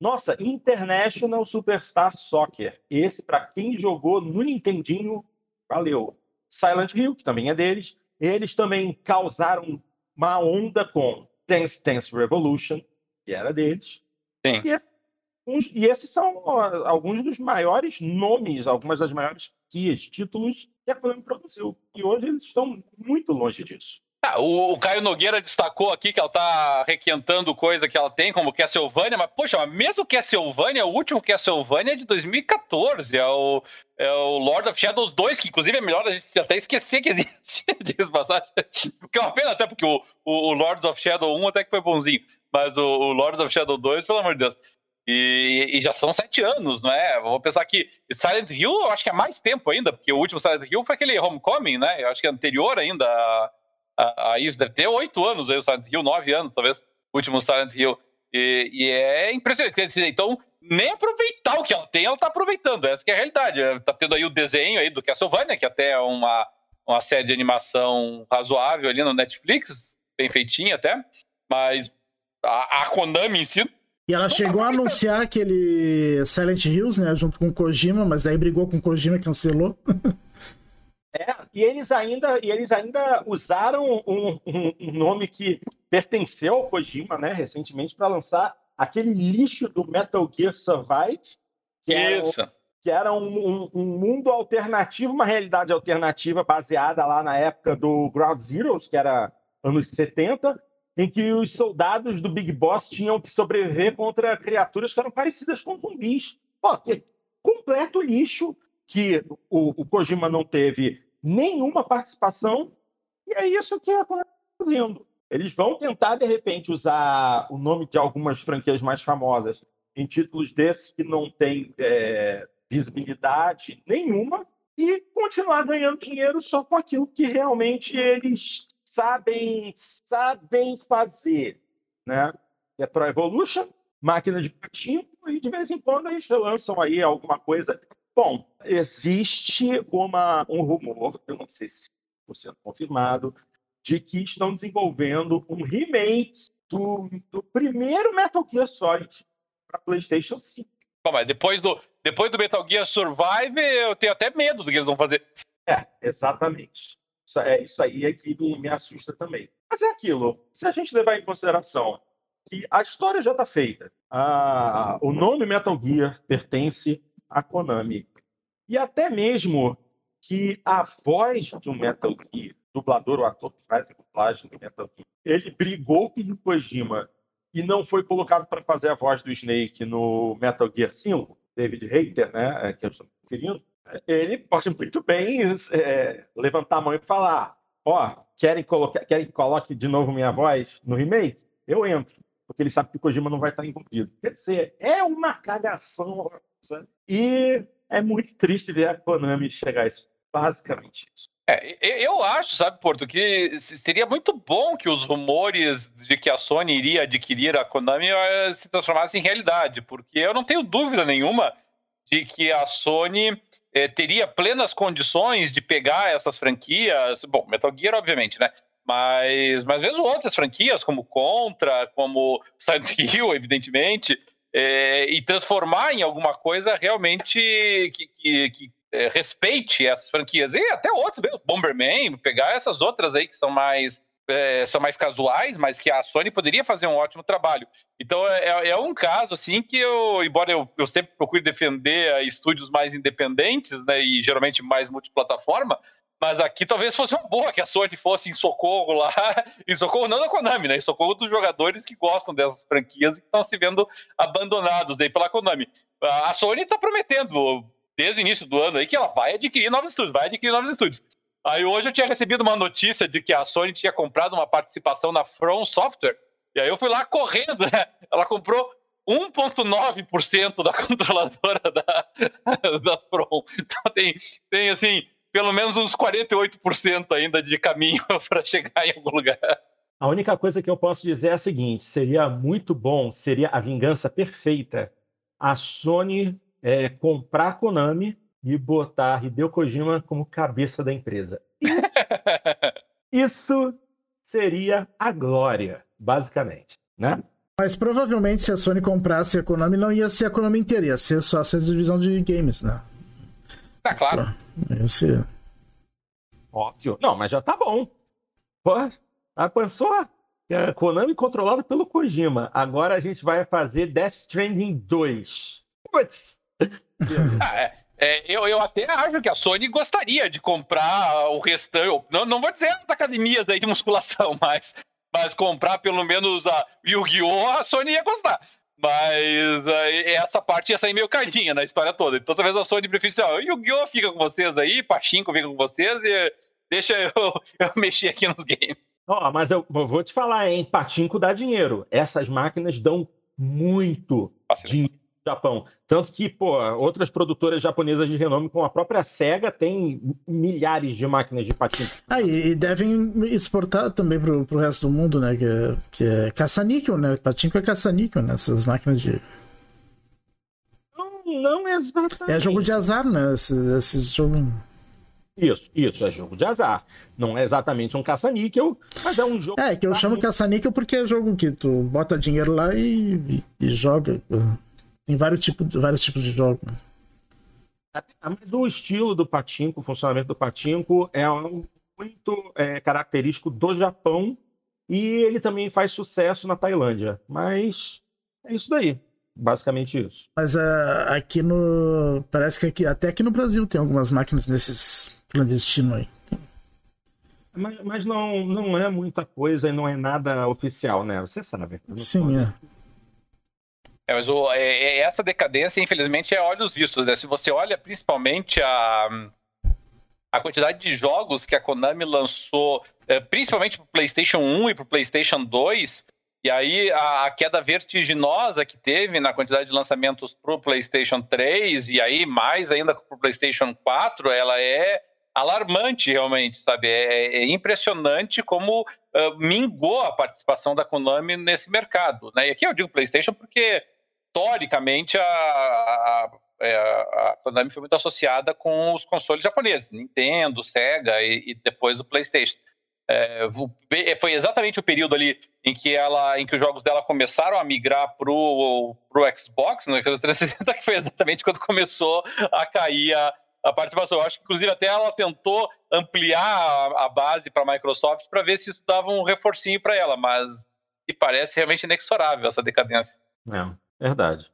nossa, International Superstar Soccer. Esse, para quem jogou no Nintendinho, valeu. Silent Hill, que também é deles. Eles também causaram uma onda com Dance Dance Revolution, que era deles. Sim. E, uns, e esses são alguns dos maiores nomes, algumas das maiores títulos que a Konami produziu. E hoje eles estão muito longe disso. Ah, o, o, Caio Nogueira destacou aqui que ela tá requentando coisa que ela tem, como Castlevania, mas, poxa, mas mesmo Castlevania, o último Castlevania é de 2014, é o, é o Lord of Shadows 2, que inclusive é melhor a gente até esquecer que existe, diz passagem. Que é uma pena até, porque o, o, o Lords of Shadow 1 até que foi bonzinho, mas o, o Lords of Shadow 2, pelo amor de Deus. E, e, já são sete anos, não é? Vou pensar que Silent Hill, eu acho que é mais tempo ainda, porque o último Silent Hill foi aquele Homecoming, né? Eu acho que é anterior ainda a a, a isso. Deve ter oito anos aí o Silent Hill, nove anos talvez, o último Silent Hill. E, e é impressionante. Então, nem aproveitar o que ela tem, ela está aproveitando. Essa é a realidade. Está tendo aí o desenho aí do Castlevania, que até é uma, uma série de animação razoável ali no Netflix, bem feitinha até. Mas a, a Konami em si e ela chegou a anunciar aquele Silent Hills, né, junto com o Kojima, mas daí brigou com o Kojima e cancelou. É, e eles ainda, e eles ainda usaram um, um, um nome que pertenceu ao Kojima, né, recentemente, para lançar aquele lixo do Metal Gear Survive, que Isso. era, que era um, um, mundo alternativo, uma realidade alternativa baseada lá na época do Ground Zeroes, que era anos 70, em que os soldados do Big Boss tinham que sobreviver contra criaturas que eram parecidas com zumbis. Pô, que completo lixo que o, o Kojima não teve nenhuma participação, e é isso que a Konami está fazendo. Eles vão tentar, de repente, usar o nome de algumas franquias mais famosas em títulos desses que não têm é, visibilidade nenhuma e continuar ganhando dinheiro só com aquilo que realmente eles sabem, sabem fazer. Né? É Pro Evolution, máquina de patinho, e de vez em quando eles relançam aí alguma coisa. Bom, existe uma, um rumor, eu não sei se está sendo confirmado, de que estão desenvolvendo um remake do, do primeiro Metal Gear Solid para PlayStation 5. Bom, mas depois do, depois do Metal Gear Survive, eu tenho até medo do que eles vão fazer. É, exatamente. Isso, é, isso aí é que me, me assusta também. Mas é aquilo, se a gente levar em consideração que a história já está feita, a, o nome Metal Gear pertence à Konami, e até mesmo que a voz do Metal Gear dublador, o ator que faz a dublagem do Metal Gear, ele brigou com o Kojima e não foi colocado para fazer a voz do Snake no Metal Gear 5, David Hayter, né, é, que eu estou me referindo, ele pode muito bem é, levantar a mão e falar: ó, oh, querem, colocar, querem que coloque de novo minha voz no remake? Eu entro, porque ele sabe que o Kojima não vai estar envolvido. Quer dizer, é uma cagação e é muito triste ver a Konami chegar a isso. Basicamente isso. É, eu acho, sabe, Porto, que seria muito bom que os rumores de que a Sony iria adquirir a Konami eh, se transformassem em realidade, porque eu não tenho dúvida nenhuma de que a Sony eh, teria plenas condições de pegar essas franquias, bom, Metal Gear, obviamente, né? Mas, mas mesmo outras franquias, como Contra, como Silent Hill, evidentemente, eh, e transformar em alguma coisa realmente que, que, que é, respeite essas franquias. E até outros, mesmo, Bomberman, pegar essas outras aí que são mais. É, são mais casuais, mas que a Sony poderia fazer um ótimo trabalho. Então é, é, é um caso assim que eu, embora eu, eu sempre procure defender estúdios mais independentes, né, e geralmente mais multiplataforma, mas aqui talvez fosse uma boa que a Sony fosse em socorro lá, em socorro não da Konami, né? Em socorro dos jogadores que gostam dessas franquias e que estão se vendo abandonados aí pela Konami. A Sony está prometendo desde o início do ano aí que ela vai adquirir novos estúdios, vai adquirir novos estúdios. Aí hoje eu tinha recebido uma notícia de que a Sony tinha comprado uma participação na From Software. E aí eu fui lá correndo, né? Ela comprou 1,9% da controladora da, da From. Então tem, tem, assim, pelo menos uns 48% ainda de caminho para chegar em algum lugar. A única coisa que eu posso dizer é a seguinte: seria muito bom, seria a vingança perfeita a Sony é, comprar a Konami e botar Hideo Kojima como cabeça da empresa. Isso seria a glória, basicamente, né? Mas provavelmente se a Sony comprasse a Konami, não ia ser a Konami inteira, ia ser só essa divisão de games, né? Tá claro. Ia ser. Óbvio. Não, mas já tá bom. Pô, a pensou? A Konami controlada pelo Kojima. Agora a gente vai fazer Death Stranding 2. Putz, ah, é, é, eu, eu até acho que a Sony gostaria de comprar o restante. Não, não vou dizer as academias aí de musculação, mas, mas comprar pelo menos a Yu-Gi-Oh! a Sony ia gostar. Mas essa parte ia sair meio carinha na história toda. Então talvez a Sony preferisse, ó, Yu-Gi-Oh! fica com vocês aí, Pachinko fica com vocês e deixa eu, eu mexer aqui nos games. Oh, mas eu, eu, vou te falar, hein? Pachinko dá dinheiro. Essas máquinas dão muito dinheiro Japão. Tanto que, pô, outras produtoras japonesas de renome, como a própria SEGA, tem milhares de máquinas de patins. Ah, e, devem exportar também pro, pro resto do mundo, né? Que é, que é caça-níquel, né? Patinco é caça-níquel, né? Essas máquinas de. Não, não exatamente. É jogo de azar, né? Esses, jogos. Isso, isso, é jogo de azar. Não é exatamente um caça-níquel, mas é um jogo. É, que eu chamo caça-níquel porque é jogo que tu bota dinheiro lá e, e, e joga. Tem vários tipos, vários tipos de jogos. Mas o estilo do patinco, o funcionamento do patinco é algo muito é, característico do Japão e ele também faz sucesso na Tailândia. Mas é isso daí, basicamente isso. Mas uh, aqui no. Parece que aqui, até aqui no Brasil tem algumas máquinas nesses clandestinos aí. mas, mas, não, não é muita coisa e não é nada oficial, né? Você sabe. Sim, é. É, mas o, é, é, essa decadência, infelizmente, é olhos vistos, né? Se você olha principalmente a, a quantidade de jogos que a Konami lançou, é, principalmente para o PlayStation 1 e para o PlayStation 2, e aí a, a, queda vertiginosa que teve na quantidade de lançamentos para o PlayStation 3 e aí mais ainda para o PlayStation 4, ela é alarmante realmente, sabe? É, é impressionante como uh, mingou a participação da Konami nesse mercado. Né? E aqui eu digo PlayStation porque historicamente a, a, é, a, Konami foi muito associada com os consoles japoneses, Nintendo, Sega e, e depois o PlayStation. É, foi exatamente o período ali em que ela, em que os jogos dela começaram a migrar pro, pro Xbox, no Xbox 360, que foi exatamente quando começou a cair a, a participação. Eu acho que, inclusive, até ela tentou ampliar a, a base para a Microsoft para ver se isso dava um reforcinho para ela, mas e parece realmente inexorável essa decadência. É, verdade.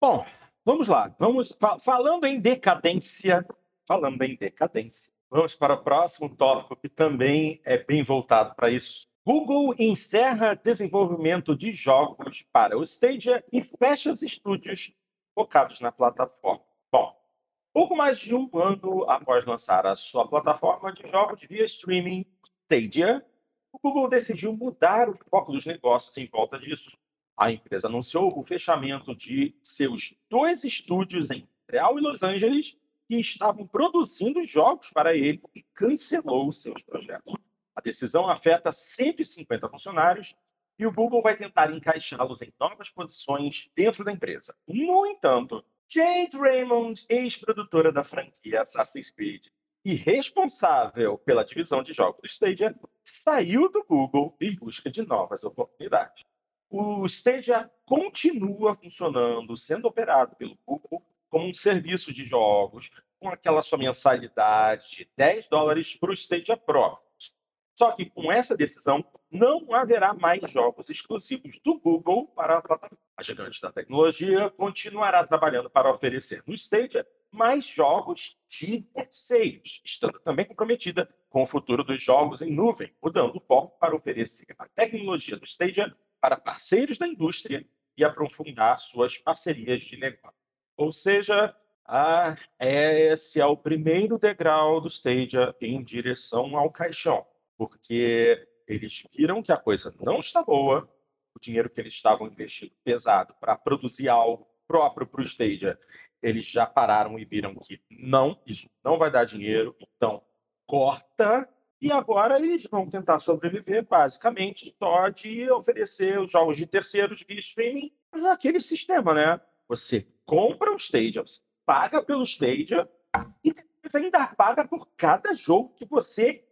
Bom, vamos lá. Vamos falando em decadência, falando em decadência. Vamos para o próximo tópico que também é bem voltado para isso. Google encerra desenvolvimento de jogos para o Stadia e fecha os estúdios focados na plataforma. Bom, Pouco mais de um ano após lançar a sua plataforma de jogos via streaming Stadia, o Google decidiu mudar o foco dos negócios em volta disso. A empresa anunciou o fechamento de seus dois estúdios em Montreal e Los Angeles que estavam produzindo jogos para ele e cancelou seus projetos. A decisão afeta 150 funcionários e o Google vai tentar encaixá-los em novas posições dentro da empresa. No entanto, Jade Raymond, ex-produtora da franquia Assassin's Creed e responsável pela divisão de jogos do Stadia, saiu do Google em busca de novas oportunidades. O Stadia continua funcionando, sendo operado pelo Google como um serviço de jogos, com aquela sua mensalidade de 10 dólares para o Stadia Pro. Só que com essa decisão, não haverá mais jogos exclusivos do Google para a plataforma. A gigante da tecnologia continuará trabalhando para oferecer no Stadia mais jogos de terceiros, estando também comprometida com o futuro dos jogos em nuvem, mudando o foco para oferecer a tecnologia do Stadia para parceiros da indústria e aprofundar suas parcerias de negócio. Ou seja, ah, esse é o primeiro degrau do Stadia em direção ao caixão porque eles viram que a coisa não está boa, o dinheiro que eles estavam investindo pesado para produzir algo próprio para o Stadia, eles já pararam e viram que não, isso não vai dar dinheiro, então corta. E agora eles vão tentar sobreviver basicamente só de oferecer os jogos de terceiros via streaming naquele sistema, né? Você compra o Stadia, você paga pelo Stadia e depois ainda paga por cada jogo que você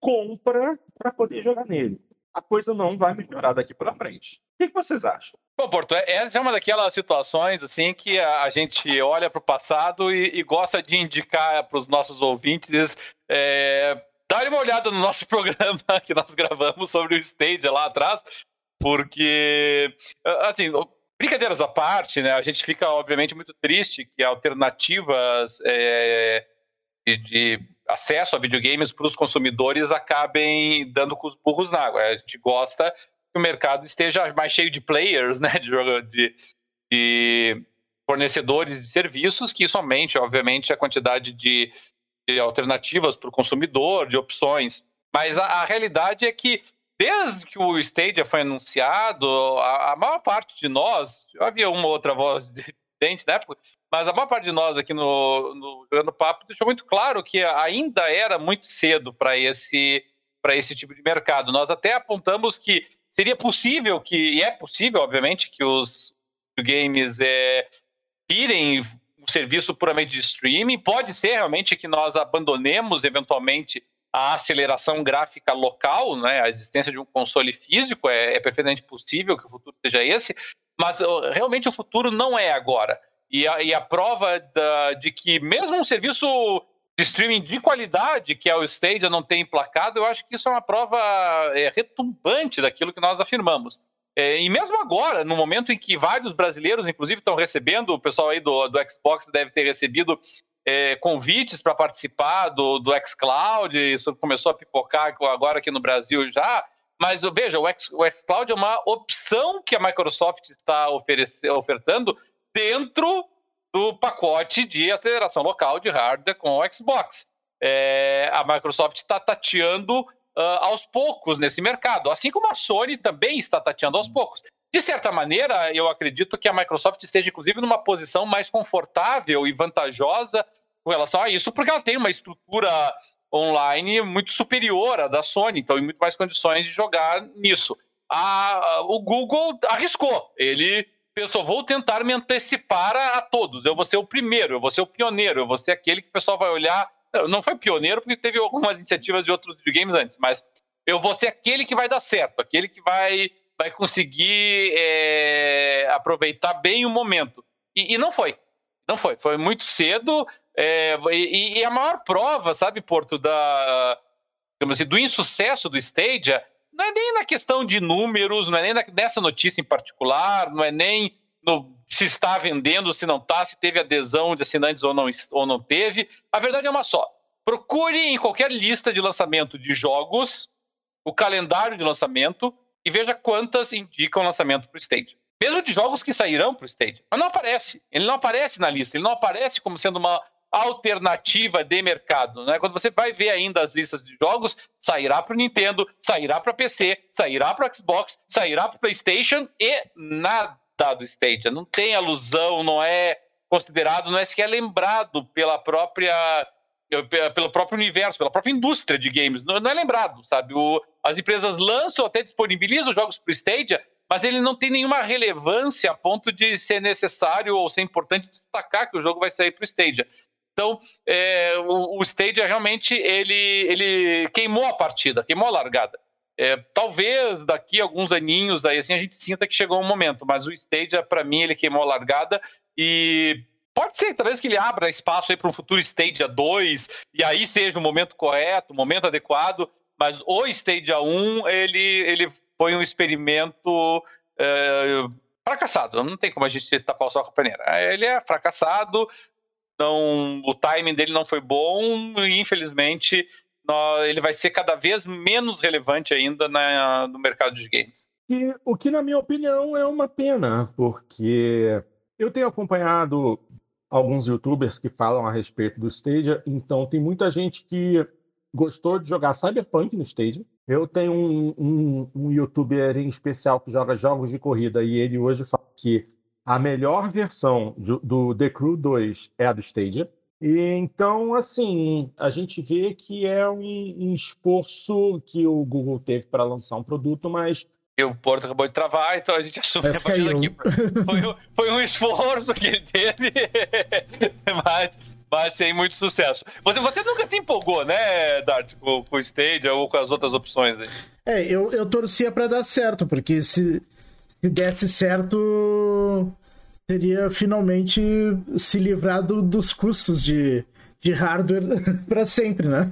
compra para poder jogar nele. A coisa não vai melhorar daqui para frente. O que, vocês acham? Bom, Porto, é, essa é uma daquelas situações assim que a gente olha para o passado e, e, gosta de indicar para os nossos ouvintes é, darem uma olhada no nosso programa que nós gravamos sobre o Stage lá atrás, porque, assim, brincadeiras à parte, né, a gente fica, obviamente, muito triste que alternativas é, de, de acesso a videogames para os consumidores acabem dando com os burros na água. A gente gosta que o mercado esteja mais cheio de players, né, de, de, de fornecedores de serviços, que isso aumente, obviamente, a quantidade de, de alternativas para o consumidor, de opções. Mas a, a, realidade é que, desde que o Stadia foi anunciado, a, a maior parte de nós, havia uma outra voz diferente na época, mas a maior parte de nós aqui no, no Jogando Papo deixou muito claro que ainda era muito cedo para esse, esse tipo de mercado. Nós até apontamos que seria possível que, e é possível, obviamente, que os games é, serviço puramente de streaming. Pode ser realmente que nós abandonemos eventualmente a aceleração gráfica local, né? a existência de um console físico, é, é perfeitamente possível que o futuro seja esse, mas realmente o futuro não é agora. E a, e a prova da, de que mesmo um serviço de streaming de qualidade, que é o Stadia, não tem emplacado, eu acho que isso é uma prova é, retumbante daquilo que nós afirmamos. É, e mesmo agora, no momento em que vários brasileiros, inclusive, estão recebendo, o pessoal aí do, do Xbox deve ter recebido é, convites para participar do, do xCloud, isso começou a pipocar agora aqui no Brasil já. Mas veja, o, X, o xCloud é uma opção que a Microsoft está ofertando dentro do pacote de aceleração local de hardware com o Xbox. É, a Microsoft está tateando uh, aos poucos nesse mercado, assim como a Sony também está tateando aos poucos. De certa maneira, eu acredito que a Microsoft esteja, inclusive, numa posição mais confortável e vantajosa com relação a isso, porque ela tem uma estrutura online muito superior à da Sony, então tem muito mais condições de jogar nisso. A, o Google arriscou, ele pensou, vou tentar me antecipar a, a, todos, eu vou ser o primeiro, eu vou ser o pioneiro, eu vou ser aquele que o pessoal vai olhar, não foi pioneiro porque teve algumas iniciativas de outros videogames antes, mas eu vou ser aquele que vai dar certo, aquele que vai, vai conseguir é, aproveitar bem o momento. E, e não foi, não foi, foi muito cedo, é, e, e, a maior prova, sabe, Porto, da, assim, do insucesso do Stadia não é nem na questão de números, não é nem nessa notícia em particular, não é nem no, se está vendendo, se não está, se teve adesão de assinantes ou não, ou não teve. A verdade é uma só. Procure em qualquer lista de lançamento de jogos o calendário de lançamento e veja quantas indicam lançamento para o Stadia. Mesmo de jogos que sairão para o Stadia. Mas não aparece. Ele não aparece na lista. Ele não aparece como sendo uma alternativa de mercado. Né? Quando você vai ver ainda as listas de jogos, sairá para o Nintendo, sairá para PC, sairá para Xbox, sairá para PlayStation e nada do Stadia. Não tem alusão, não é considerado, não é sequer lembrado pela própria pelo próprio universo, pela própria indústria de games. Não, não é lembrado, sabe? O, as empresas lançam, até disponibilizam jogos para o Stadia, mas ele não tem nenhuma relevância a ponto de ser necessário ou ser importante destacar que o jogo vai sair para o Stadia. Então, é, o, o Stadia realmente ele, ele queimou a partida, queimou a largada. É, talvez daqui a alguns aninhos aí assim a gente sinta que chegou um momento, mas o Stadia para mim ele queimou a largada e pode ser talvez que ele abra espaço aí para um futuro Stadia 2 e aí seja o momento correto, o momento adequado, mas o Stadia 1 ele ele foi um experimento é, fracassado. Não tem como a gente tapar o sol com a peneira. Ele é fracassado, não, o timing dele não foi bom e infelizmente ele vai ser cada vez menos relevante ainda na, no mercado de games. E, o que, na minha opinião, é uma pena, porque eu tenho acompanhado alguns youtubers que falam a respeito do Stadia, então tem muita gente que gostou de jogar Cyberpunk no Stadia. Eu tenho um, um, um youtuber em especial que joga jogos de corrida e ele hoje fala que a melhor versão do, do The Crew 2 é a do Stadia. E então, assim, a gente vê que é um, um esforço que o Google teve para lançar um produto, mas e o Porto acabou de travar, então a gente assume Mas a partir daqui. Foi, foi, um esforço que ele teve, mas, mas sem muito sucesso. Você, você nunca se empolgou, né, Dart, com, com o Stadia ou com as outras opções aí? É, eu, eu torcia para dar certo, porque se, se desse certo, seria finalmente se livrar do, dos custos de, de hardware para sempre, né?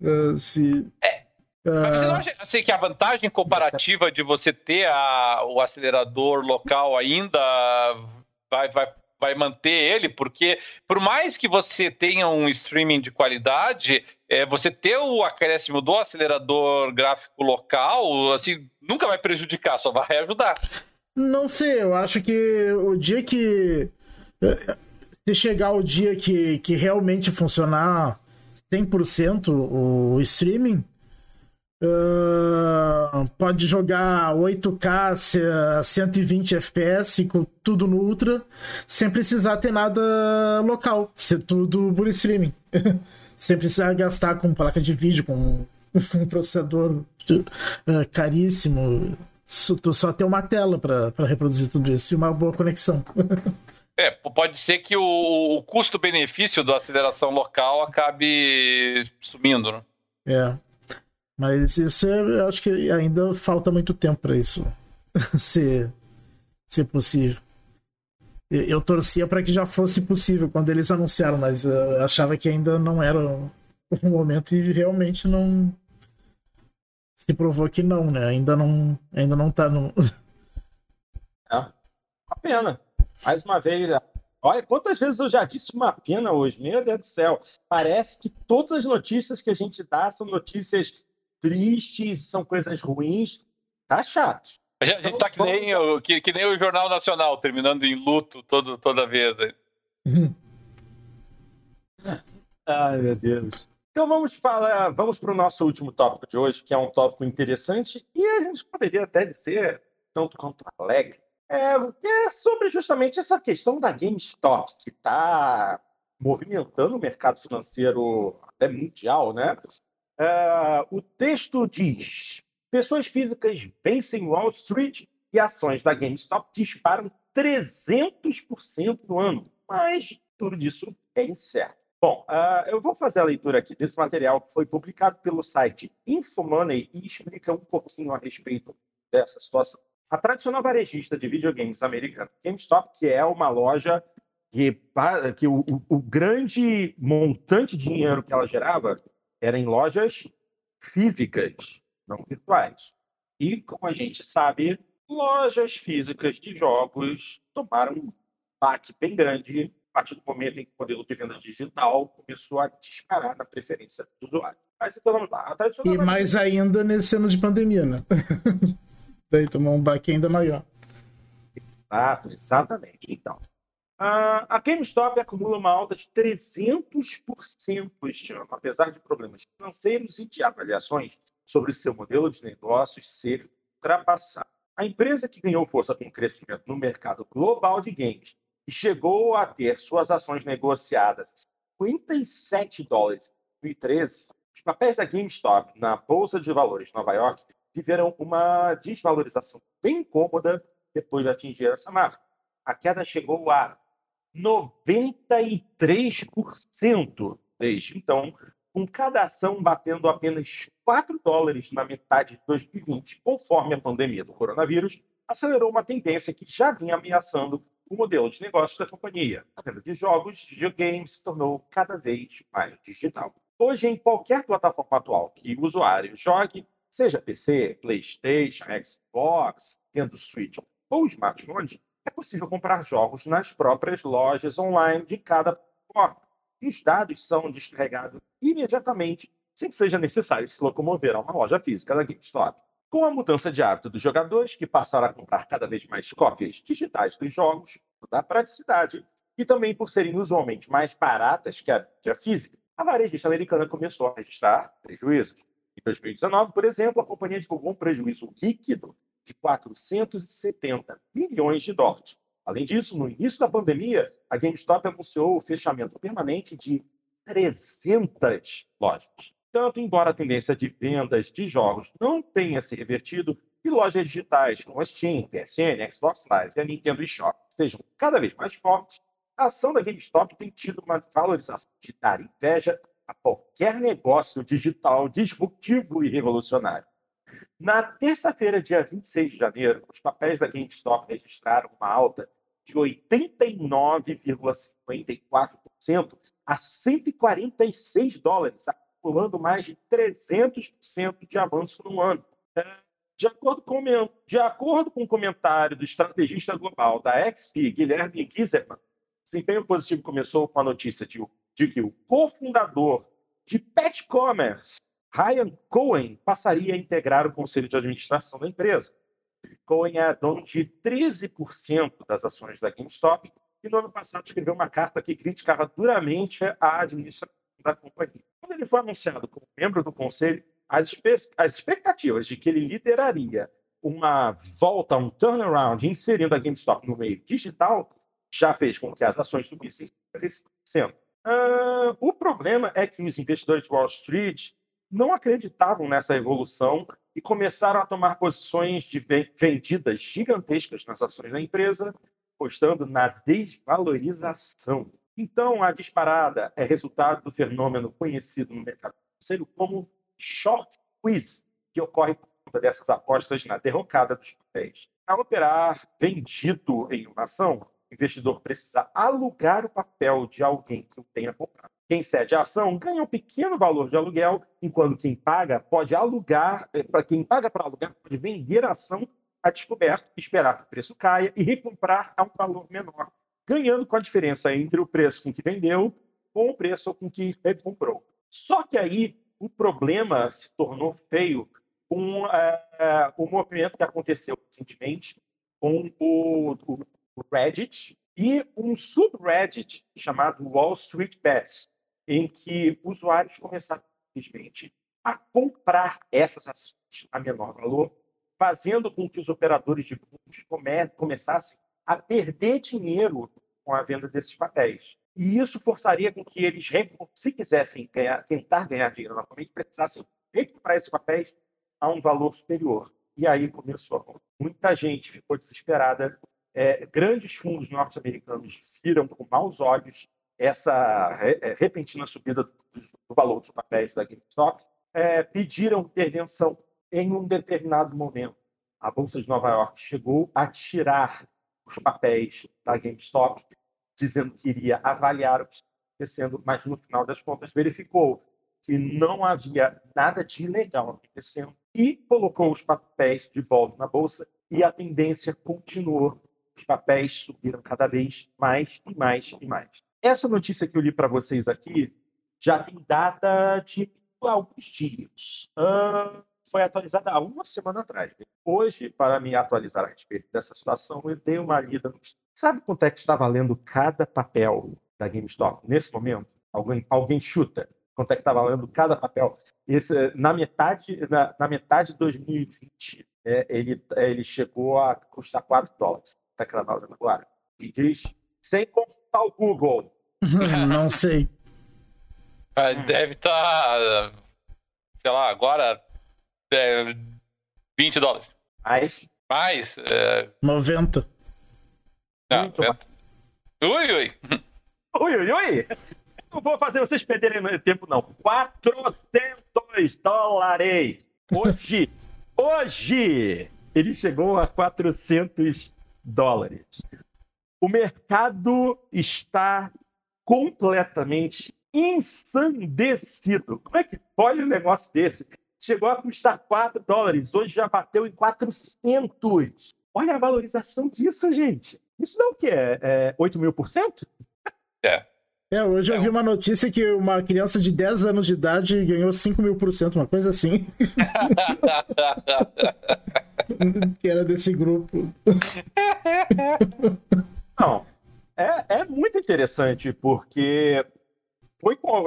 uh, se... É. Mas você não acha assim, que a vantagem comparativa de você ter a, o acelerador local ainda vai, vai, vai manter ele? Porque por mais que você tenha um streaming de qualidade, é, você ter o acréscimo do acelerador gráfico local, assim, nunca vai prejudicar, só vai ajudar. Não sei, eu acho que o dia que. Se chegar o dia que, que realmente funcionar 100% o streaming, uh, pode jogar 8K, 120 FPS, com tudo no Ultra, sem precisar ter nada local, ser tudo por streaming. sem precisar gastar com placa de vídeo, com um processador uh, caríssimo tu só tem uma tela para reproduzir tudo isso e uma boa conexão. É, pode ser que o, o custo-benefício da aceleração local acabe sumindo, né? É. Mas isso é, eu acho que ainda falta muito tempo para isso ser, ser possível. Eu, eu torcia para que já fosse possível quando eles anunciaram, mas eu achava que ainda não era o momento e realmente não, se provou que não, né? Ainda não, ainda não tá no. É. Uma pena. Mais uma vez, Olha, quantas vezes eu já disse uma pena hoje, meu Deus do céu. Parece que todas as notícias que a gente dá são notícias tristes, são coisas ruins. Tá chato. A gente, a gente tá que nem, o, que, que, nem o Jornal Nacional, terminando em luto todo, toda vez. Ai, meu Deus. Então vamos falar, vamos para o nosso último tópico de hoje, que é um tópico interessante e a gente poderia até dizer tanto quanto alegre. É, é sobre justamente essa questão da GameStop, que está movimentando o mercado financeiro até mundial, né? É, o texto diz: pessoas físicas vencem Wall Street e ações da GameStop disparam 300% no ano, mas tudo isso é incerto. Bom, uh, eu vou fazer a leitura aqui desse material que foi publicado pelo site Infomoney e explica um pouquinho a respeito dessa situação. A tradicional varejista de videogames americana GameStop, que é uma loja que, que o, o, grande montante de dinheiro que ela gerava era em lojas físicas, não virtuais. E, como a gente sabe, lojas físicas de jogos tomaram um baque bem grande partir do momento em que o modelo de venda digital começou a disparar na preferência dos usuários. Mas então vamos lá. e mais ainda nesse ano de pandemia, né? Daí tomou um baque ainda maior. Exato, exatamente. Então, a GameStop acumula uma alta de 300% este ano, apesar de problemas financeiros e de avaliações sobre seu modelo de negócios ser ultrapassado. A empresa que ganhou força com o crescimento no mercado global de games e chegou a ter suas ações negociadas a 57 dólares em 2013, os papéis da GameStop na Bolsa de Valores de Nova York viveram uma desvalorização bem cômoda depois de atingir essa marca. A queda chegou a 93% desde então, com cada ação batendo apenas 4 dólares na metade de 2020, conforme a pandemia do coronavírus acelerou uma tendência que já vinha ameaçando o modelo de negócio da companhia. A venda de jogos, de videogames, se tornou cada vez mais digital. Hoje, em qualquer plataforma atual que o usuário jogue, seja PC, PlayStation, Xbox, Nintendo Switch ou smartphone, é possível comprar jogos nas próprias lojas online de cada plataforma. Os dados são descarregados imediatamente, sem que seja necessário se locomover a uma loja física da GameStop. Com a mudança de hábito dos jogadores, que passaram a comprar cada vez mais cópias digitais dos jogos, da praticidade, e também por serem usualmente mais baratas que a mídia física, a varejista americana começou a registrar prejuízos. Em 2019, por exemplo, a companhia divulgou um prejuízo líquido de 470 milhões de dólares. Além disso, no início da pandemia, a GameStop anunciou o fechamento permanente de 300 lojas. Tanto, embora a tendência de vendas de jogos não tenha se revertido, e lojas digitais como a Steam, PSN, Xbox Live e a Nintendo eShop estejam cada vez mais fortes, a ação da GameStop tem tido uma valorização de dar inveja a qualquer negócio digital disruptivo e revolucionário. Na terça-feira, dia 26 de janeiro, os papéis da GameStop registraram uma alta de 89,54% a 146 dólares, acumulando mais de 300% de avanço no ano. De acordo, com, de acordo com o comentário do estrategista global da XP, Guilherme Gieserman, desempenho positivo começou com a notícia de, de que o cofundador de Pet Commerce, Ryan Cohen, passaria a integrar o conselho de administração da empresa. Cohen é dono de 13% das ações da GameStop e no ano passado escreveu uma carta que criticava duramente a administração da companhia. Quando ele foi anunciado como membro do conselho, as, as expectativas de que ele lideraria uma volta, um turnaround, inserindo a GameStop no meio digital, já fez com que as ações subissem 55%. Uh, o problema é que os investidores de Wall Street não acreditavam nessa evolução e começaram a tomar posições de vendidas gigantescas nas ações da empresa, apostando na desvalorização. Então, a disparada é resultado do fenômeno conhecido no mercado financeiro como short squeeze, que ocorre por conta dessas apostas na derrocada dos papéis. Para operar vendido em uma ação, o investidor precisa alugar o papel de alguém que o tenha comprado. Quem cede a ação ganha um pequeno valor de aluguel, enquanto quem paga pode alugar, eh, quem paga para alugar pode vender a ação a descoberto, esperar que o preço caia e recomprar a um valor menor ganhando com a diferença entre o preço com que vendeu com o preço com que comprou. Só que aí o problema se tornou feio com é, o movimento que aconteceu recentemente com o, o, Reddit e um subreddit chamado Wall Street Bets, em que usuários começaram simplesmente a comprar essas ações a menor valor, fazendo com que os operadores de fundos come começassem a perder dinheiro com a venda desses papéis. E isso forçaria com que eles, se quisessem ganhar, tentar ganhar dinheiro novamente, precisassem recomprar esses papéis a um valor superior. E aí começou. Muita gente ficou desesperada. É, grandes fundos norte-americanos viram com maus olhos essa re, é, repentina subida do, do, valor dos papéis da GameStop, é, pediram intervenção em um determinado momento. A Bolsa de Nova York chegou a tirar os papéis da GameStop, dizendo que iria avaliar o que estava acontecendo, mas no final das contas verificou que não havia nada de ilegal acontecendo e colocou os papéis de volta na bolsa e a tendência continuou. Os papéis subiram cada vez mais e mais e mais. Essa notícia que eu li para vocês aqui já tem data de alguns dias. Foi atualizada há uma semana atrás. Hoje, para me atualizar a respeito dessa situação, eu dei uma lida. Sabe quanto é que está valendo cada papel da GameStop nesse momento? Alguém, alguém chuta quanto é que está valendo cada papel? Esse, na, metade, na, na metade de 2020, é, ele, é, ele chegou a custar 4 dólares. Está cravado agora. E diz, sem consultar o Google. Não sei. Deve estar, tá, sei lá, agora é, 20 dólares. Mais? Mais? É... 90. Não, 90. Ui, ui. Ui, ui, ui. Não vou fazer vocês perderem tempo, não. 400 dólares. Hoje, hoje, ele chegou a 400 dólares. O mercado está completamente ensandecido. Como é que pode um negócio desse? Chegou a custar 4 dólares, hoje já bateu em 400. Olha a valorização disso, gente. Isso dá o quê? É 8 mil por cento? É. É, hoje eu vi uma notícia que uma criança de 10 anos de idade ganhou 5 mil por cento, uma coisa assim. que era desse grupo. Não, é, é muito interessante, porque foi com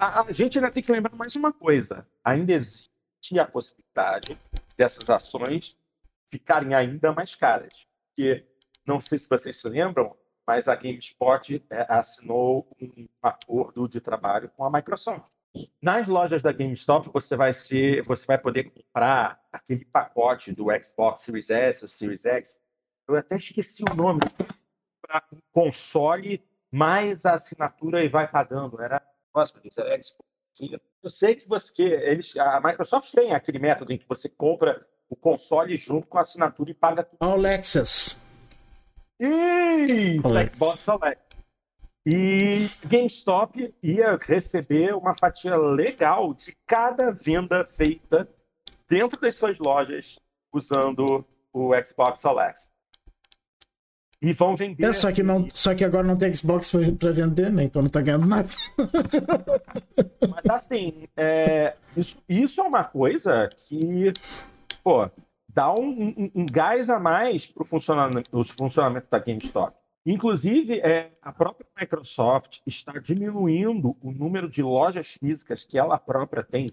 a, a gente ainda tem que lembrar mais uma coisa: ainda existe a possibilidade dessas ações ficarem ainda mais caras. Porque, não sei se vocês se lembram, mas a GameSpot é, assinou um acordo de trabalho com a Microsoft. Nas lojas da GameStop, você vai, ser, você vai poder comprar aquele pacote do Xbox Series S ou Series X. Eu até esqueci o nome. Para console mais a assinatura e vai pagando. Era Xerex. Eu sei que você, que eles, a Microsoft tem aquele método em que você compra o console junto com a assinatura e paga tudo. Alexis. Isso, Alex. Xbox Alex. E GameStop ia receber uma fatia legal de cada venda feita dentro das suas lojas usando o Xbox Alex e vão vender. É, só que, não, só que agora não tem Xbox para vender, né? Então não tá ganhando nada. Mas assim, é, isso, isso é uma coisa que, pô, dá um, um, um gás a mais para o funcionamento, funcionamento da GameStop. Inclusive, é, a própria Microsoft está diminuindo o número de lojas físicas que ela própria tem.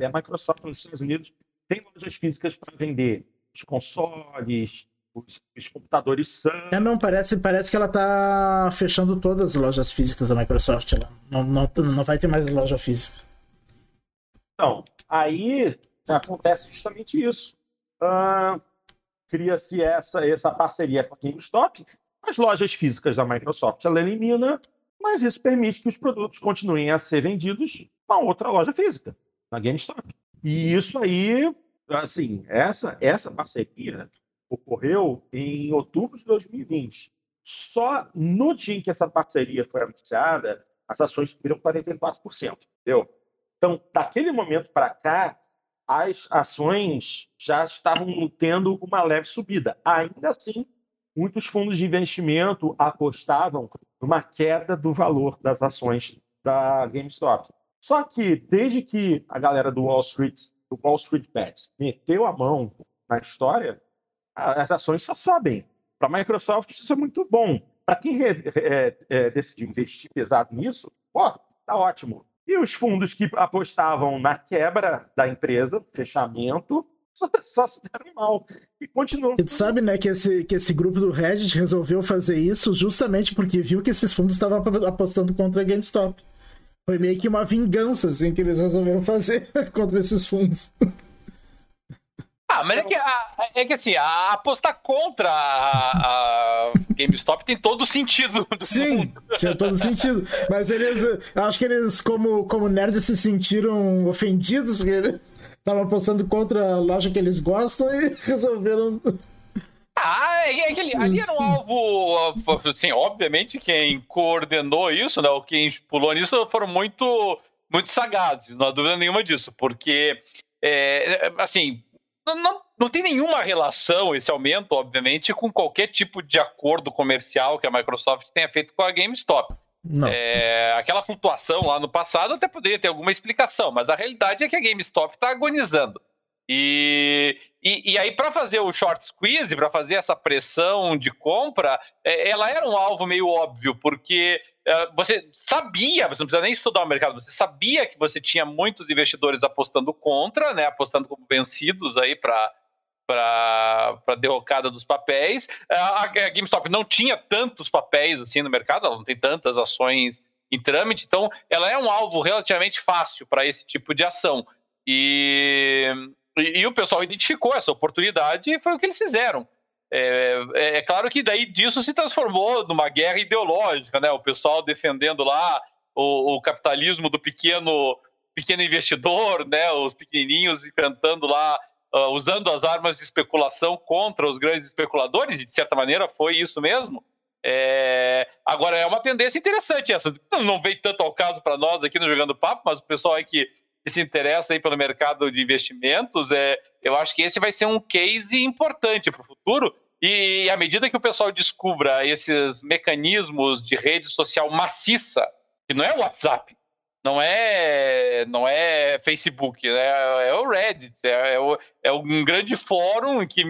A Microsoft nos Estados Unidos tem lojas físicas para vender os consoles, os, os computadores são. É, não, parece, parece que ela tá fechando todas as lojas físicas da Microsoft. Ela não, não, não vai ter mais loja física. Então, aí acontece justamente isso. Uh, Cria-se essa, essa parceria com a GameStop. As lojas físicas da Microsoft ela elimina, mas isso permite que os produtos continuem a ser vendidos na outra loja física, na GameStop. E isso aí, assim, essa, essa parceria ocorreu em outubro de 2020. Só no dia em que essa parceria foi anunciada, as ações subiram 44%. Entendeu? Então, daquele momento para cá, as ações já estavam tendo uma leve subida. Ainda assim, muitos fundos de investimento apostavam numa queda do valor das ações da GameStop. Só que desde que a galera do Wall Street, do Wall Street Bets, meteu a mão na história, as ações só sobem. Para a Microsoft isso é muito bom. Para quem é, é, decidiu investir pesado nisso, pô, tá ótimo. E os fundos que apostavam na quebra da empresa, fechamento, só, só se deram mal. E continuam. E tu sabe, né, que esse, que esse grupo do Reddit resolveu fazer isso justamente porque viu que esses fundos estavam apostando contra a GameStop. Foi meio que uma vingança, assim, que eles resolveram fazer contra esses fundos. Ah, mas é que, é que assim, a apostar contra a, a GameStop tem todo sentido. Sim, tinha todo sentido. Mas eles, acho que eles, como, como nerds, se sentiram ofendidos, porque estavam apostando contra a loja que eles gostam e resolveram ah, é, é que ali, ali era um alvo, assim, obviamente quem coordenou isso, né, ou quem pulou nisso foram muito, muito sagazes, não há dúvida nenhuma disso, porque, é, assim, não, não tem nenhuma relação esse aumento, obviamente, com qualquer tipo de acordo comercial que a Microsoft tenha feito com a GameStop. É, aquela flutuação lá no passado até poderia ter alguma explicação, mas a realidade é que a GameStop está agonizando. E, e, e, aí, para fazer o short squeeze, para fazer essa pressão de compra, é, ela era um alvo meio óbvio, porque é, você sabia, você não precisa nem estudar o mercado, você sabia que você tinha muitos investidores apostando contra, né, apostando como vencidos aí para para a derrocada dos papéis. A, a GameStop não tinha tantos papéis assim no mercado, ela não tem tantas ações em trâmite, então ela é um alvo relativamente fácil para esse tipo de ação. E e, e, o pessoal identificou essa oportunidade e foi o que eles fizeram. É, é, é, claro que daí disso se transformou numa guerra ideológica, né? O pessoal defendendo lá o, o capitalismo do pequeno pequeno investidor, né? Os pequenininhos enfrentando lá, uh, usando as armas de especulação contra os grandes especuladores. E de certa maneira foi isso mesmo. É... Agora é uma tendência interessante essa. Não veio tanto ao caso para nós aqui no Jogando Papo, mas o pessoal aí que se interessa aí pelo mercado de investimentos, é, eu acho que esse vai ser um case importante para o futuro. E à medida que o pessoal descubra esses mecanismos de rede social maciça, que não é o WhatsApp, não é não é Facebook, né? é o Reddit, é, é, o, é um grande fórum que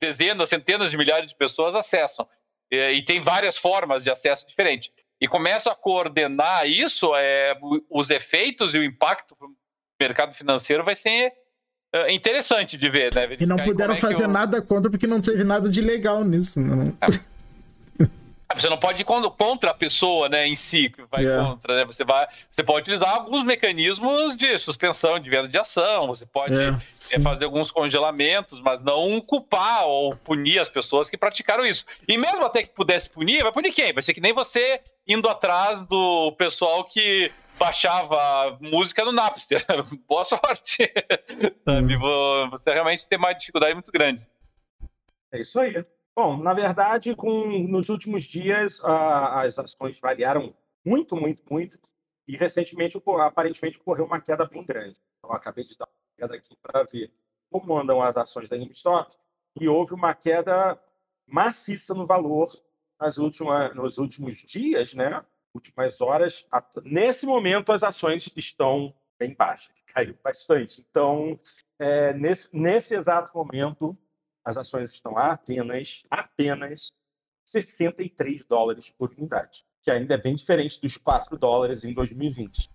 dezenas, centenas de milhares de pessoas acessam. E, e tem várias formas de acesso diferentes e começam a coordenar isso, é, os efeitos e o impacto para o mercado financeiro vai ser é, interessante de ver, né? E não puderam é fazer eu... nada contra porque não teve nada de legal nisso. Não. É. Você não pode ir contra a pessoa, né, em si, que vai yeah. contra, né? Você vai, você pode utilizar alguns mecanismos de suspensão de venda de ação, você pode yeah, é, fazer alguns congelamentos, mas não culpar ou punir as pessoas que praticaram isso. E mesmo até que pudesse punir, vai punir quem? Vai ser que nem você indo atrás do pessoal que baixava música no Napster. Boa sorte. Sabe? Uhum. Você realmente tem uma dificuldade muito grande. É isso aí. Bom, na verdade, com, nos últimos dias, a, as ações variaram muito, muito, muito. E recentemente, aparentemente, ocorreu uma queda bem grande. Então, acabei de dar uma queda aqui para ver como andam as ações da GameStop. E houve uma queda maciça no valor nas últimas, nos últimos dias, né? Últimas horas. Nesse momento, as ações estão bem baixas, caiu bastante. Então, é, nesse, nesse exato momento, as ações estão a apenas, apenas 63 dólares por unidade, que ainda é bem diferente dos 4 dólares em 2020.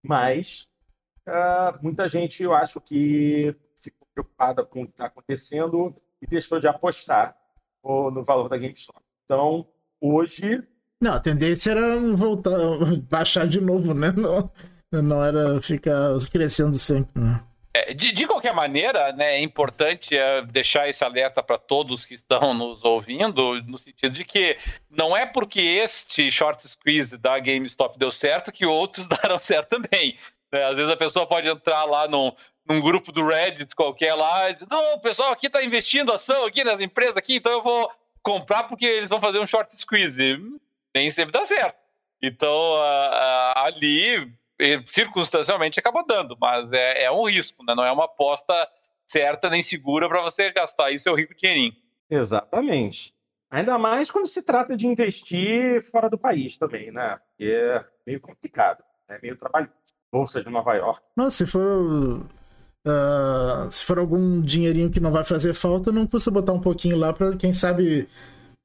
Mas uh, muita gente, eu acho que ficou preocupada com o que está acontecendo e deixou de apostar no valor da GameStop. Então, hoje. Não, a tendência era voltar, baixar de novo, né? Não, não era ficar crescendo sempre, né? É, de, de, qualquer maneira, né, é importante é, deixar esse alerta para todos que estão nos ouvindo, no sentido de que não é porque este short squeeze da GameStop deu certo que outros darão certo também. Né? Às vezes a pessoa pode entrar lá num, num grupo do Reddit qualquer lá e dizer, não, o pessoal aqui está investindo ação aqui nas empresas aqui, então eu vou comprar porque eles vão fazer um short squeeze. Nem sempre dá certo. Então, ali circunstancialmente acabou dando, mas é, é um risco, né? não é uma aposta certa nem segura para você gastar aí seu rico dinheirinho. Exatamente. Ainda mais quando se trata de investir fora do país também, né? Porque é meio complicado, é meio trabalhoso. Bolsa de Nova York. Mas se for. Uh, se for algum dinheirinho que não vai fazer falta, não custa botar um pouquinho lá para quem sabe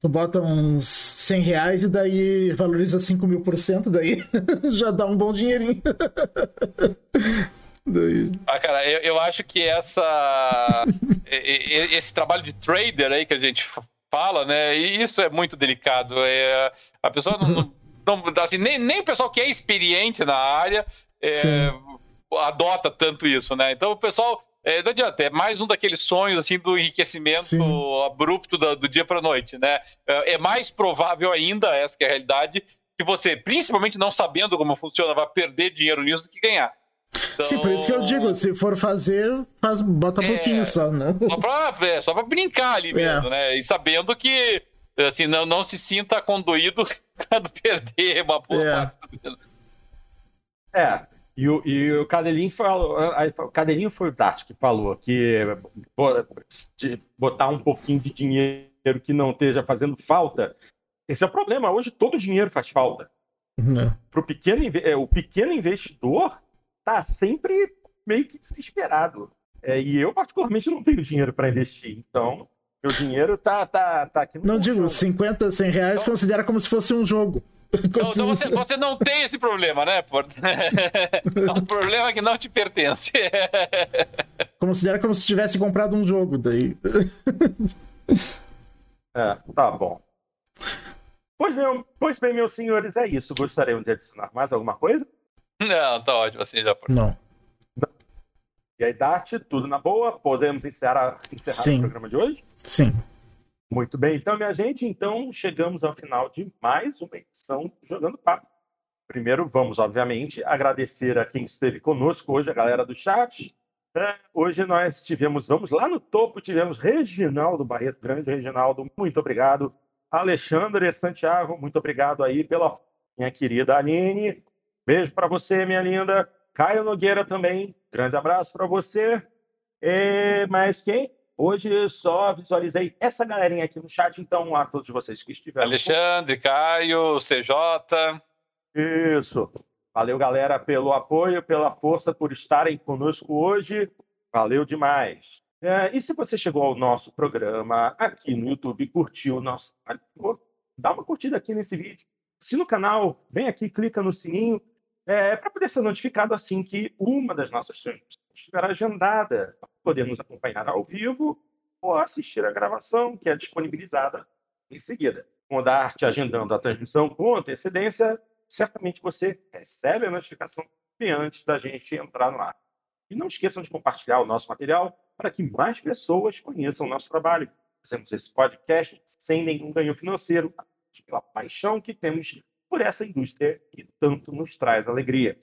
tu bota uns 100 reais e daí valoriza 5 mil por cento, daí já dá um bom dinheirinho. daí... Ah, cara, eu, eu acho que essa esse trabalho de trader aí que a gente fala, né? E isso é muito delicado. É, a pessoa não, não, não assim, nem, nem o pessoal que é experiente na área é, adota tanto isso, né? Então o pessoal é, não adianta, é mais um daqueles sonhos assim do enriquecimento Sim. abrupto do, do dia para noite, né? É, é mais provável ainda, essa é a realidade, que você, principalmente não sabendo como funciona, vai perder dinheiro nisso do que ganhar. Então... Sim, por isso que eu digo, se for fazer, faz, bota um é, pouquinho só, né? Só pra, é, só pra brincar ali é. mesmo, né? E sabendo que assim, não, não se sinta conduído quando perder uma boa é. parte do É, e o, e o Cadelinho falou, o Cadelinho foi o Dart que falou que botar um pouquinho de dinheiro que não esteja fazendo falta. Esse é o problema. Hoje todo dinheiro faz falta. Uhum. Pro pequeno, é, o pequeno investidor está sempre meio que desesperado. É, e eu, particularmente, não tenho dinheiro para investir. Então, meu dinheiro tá, tá, tá aqui no Não digo, 50, 100 reais então... considera como se fosse um jogo. Então, então você, você, não tem esse problema, né? É um problema que não te pertence. Considera como se tivesse comprado um jogo daí. É, tá bom. Pois bem, pois bem, meus senhores, é isso. Gostariam de adicionar mais alguma coisa? Não, tá ótimo assim já. Por... Não. E aí, Dart, tudo na boa? Podemos encerrar, encerrar o programa de hoje? Sim. Muito bem, então, minha gente, então chegamos ao final de mais uma edição Jogando Papo. Primeiro, vamos, obviamente, agradecer a quem esteve conosco hoje, a galera do chat. É, hoje nós tivemos, vamos lá no topo, tivemos Reginaldo Barreto, grande Reginaldo, muito obrigado. Alexandre Santiago, muito obrigado aí pela minha querida Aline. Beijo para você, minha linda. Caio Nogueira também, grande abraço para você. E mais quem? Hoje só visualizei essa galerinha aqui no chat, então a todos vocês que estiveram. Alexandre, Caio, CJ. Isso. Valeu, galera, pelo apoio, pela força, por estarem conosco hoje. Valeu demais. É, e se você chegou ao nosso programa aqui no YouTube, curtiu o nosso. Dá uma curtida aqui nesse vídeo. Se no canal, vem aqui, clica no sininho é, para poder ser notificado assim que uma das nossas transmissões estiver agendada poder nos acompanhar ao vivo ou assistir a gravação, que é disponibilizada em seguida. Com a arte agendando a transmissão com antecedência, certamente você recebe a notificação antes da gente entrar no ar. E não esqueçam de compartilhar o nosso material para que mais pessoas conheçam o nosso trabalho. Fazemos esse podcast sem nenhum ganho financeiro, pela paixão que temos por essa indústria que tanto nos traz alegria.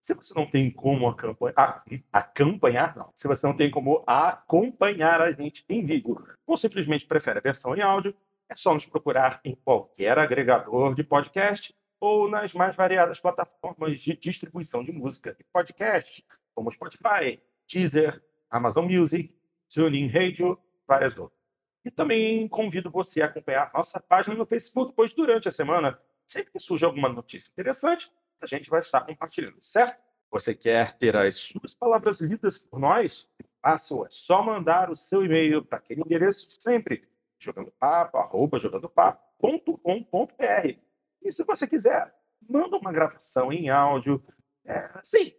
Se você não tem como acompanhar, acompanhar, não. Se você não tem como acompanhar a gente em vídeo, ou simplesmente prefere a versão em áudio, é só nos procurar em qualquer agregador de podcast ou nas mais variadas plataformas de distribuição de música e podcast, como Spotify, Deezer, Amazon Music, TuneIn Radio, várias outras. E também convido você a acompanhar nossa página no Facebook, pois durante a semana, sempre que surge alguma notícia interessante, a gente vai estar compartilhando, certo? Você quer ter as suas palavras lidas por nós? Faça, é só mandar o seu e-mail para aquele endereço sempre, jogandopapo.com.br. E se você quiser, manda uma gravação em áudio, é, sim,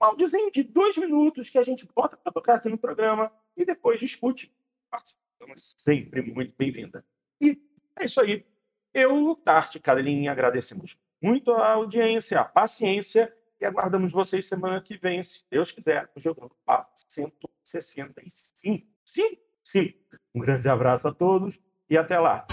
um áudiozinho de dois minutos que a gente bota para tocar aqui no programa e depois discute. Participação é sempre muito bem-vinda. E é isso aí. Eu, Tarte Cadelinha, agradecemos muito a audiência, a paciência e aguardamos vocês semana que vem, se Deus quiser, jogando Papo 165. Sim, sim. Um grande abraço a todos e até lá.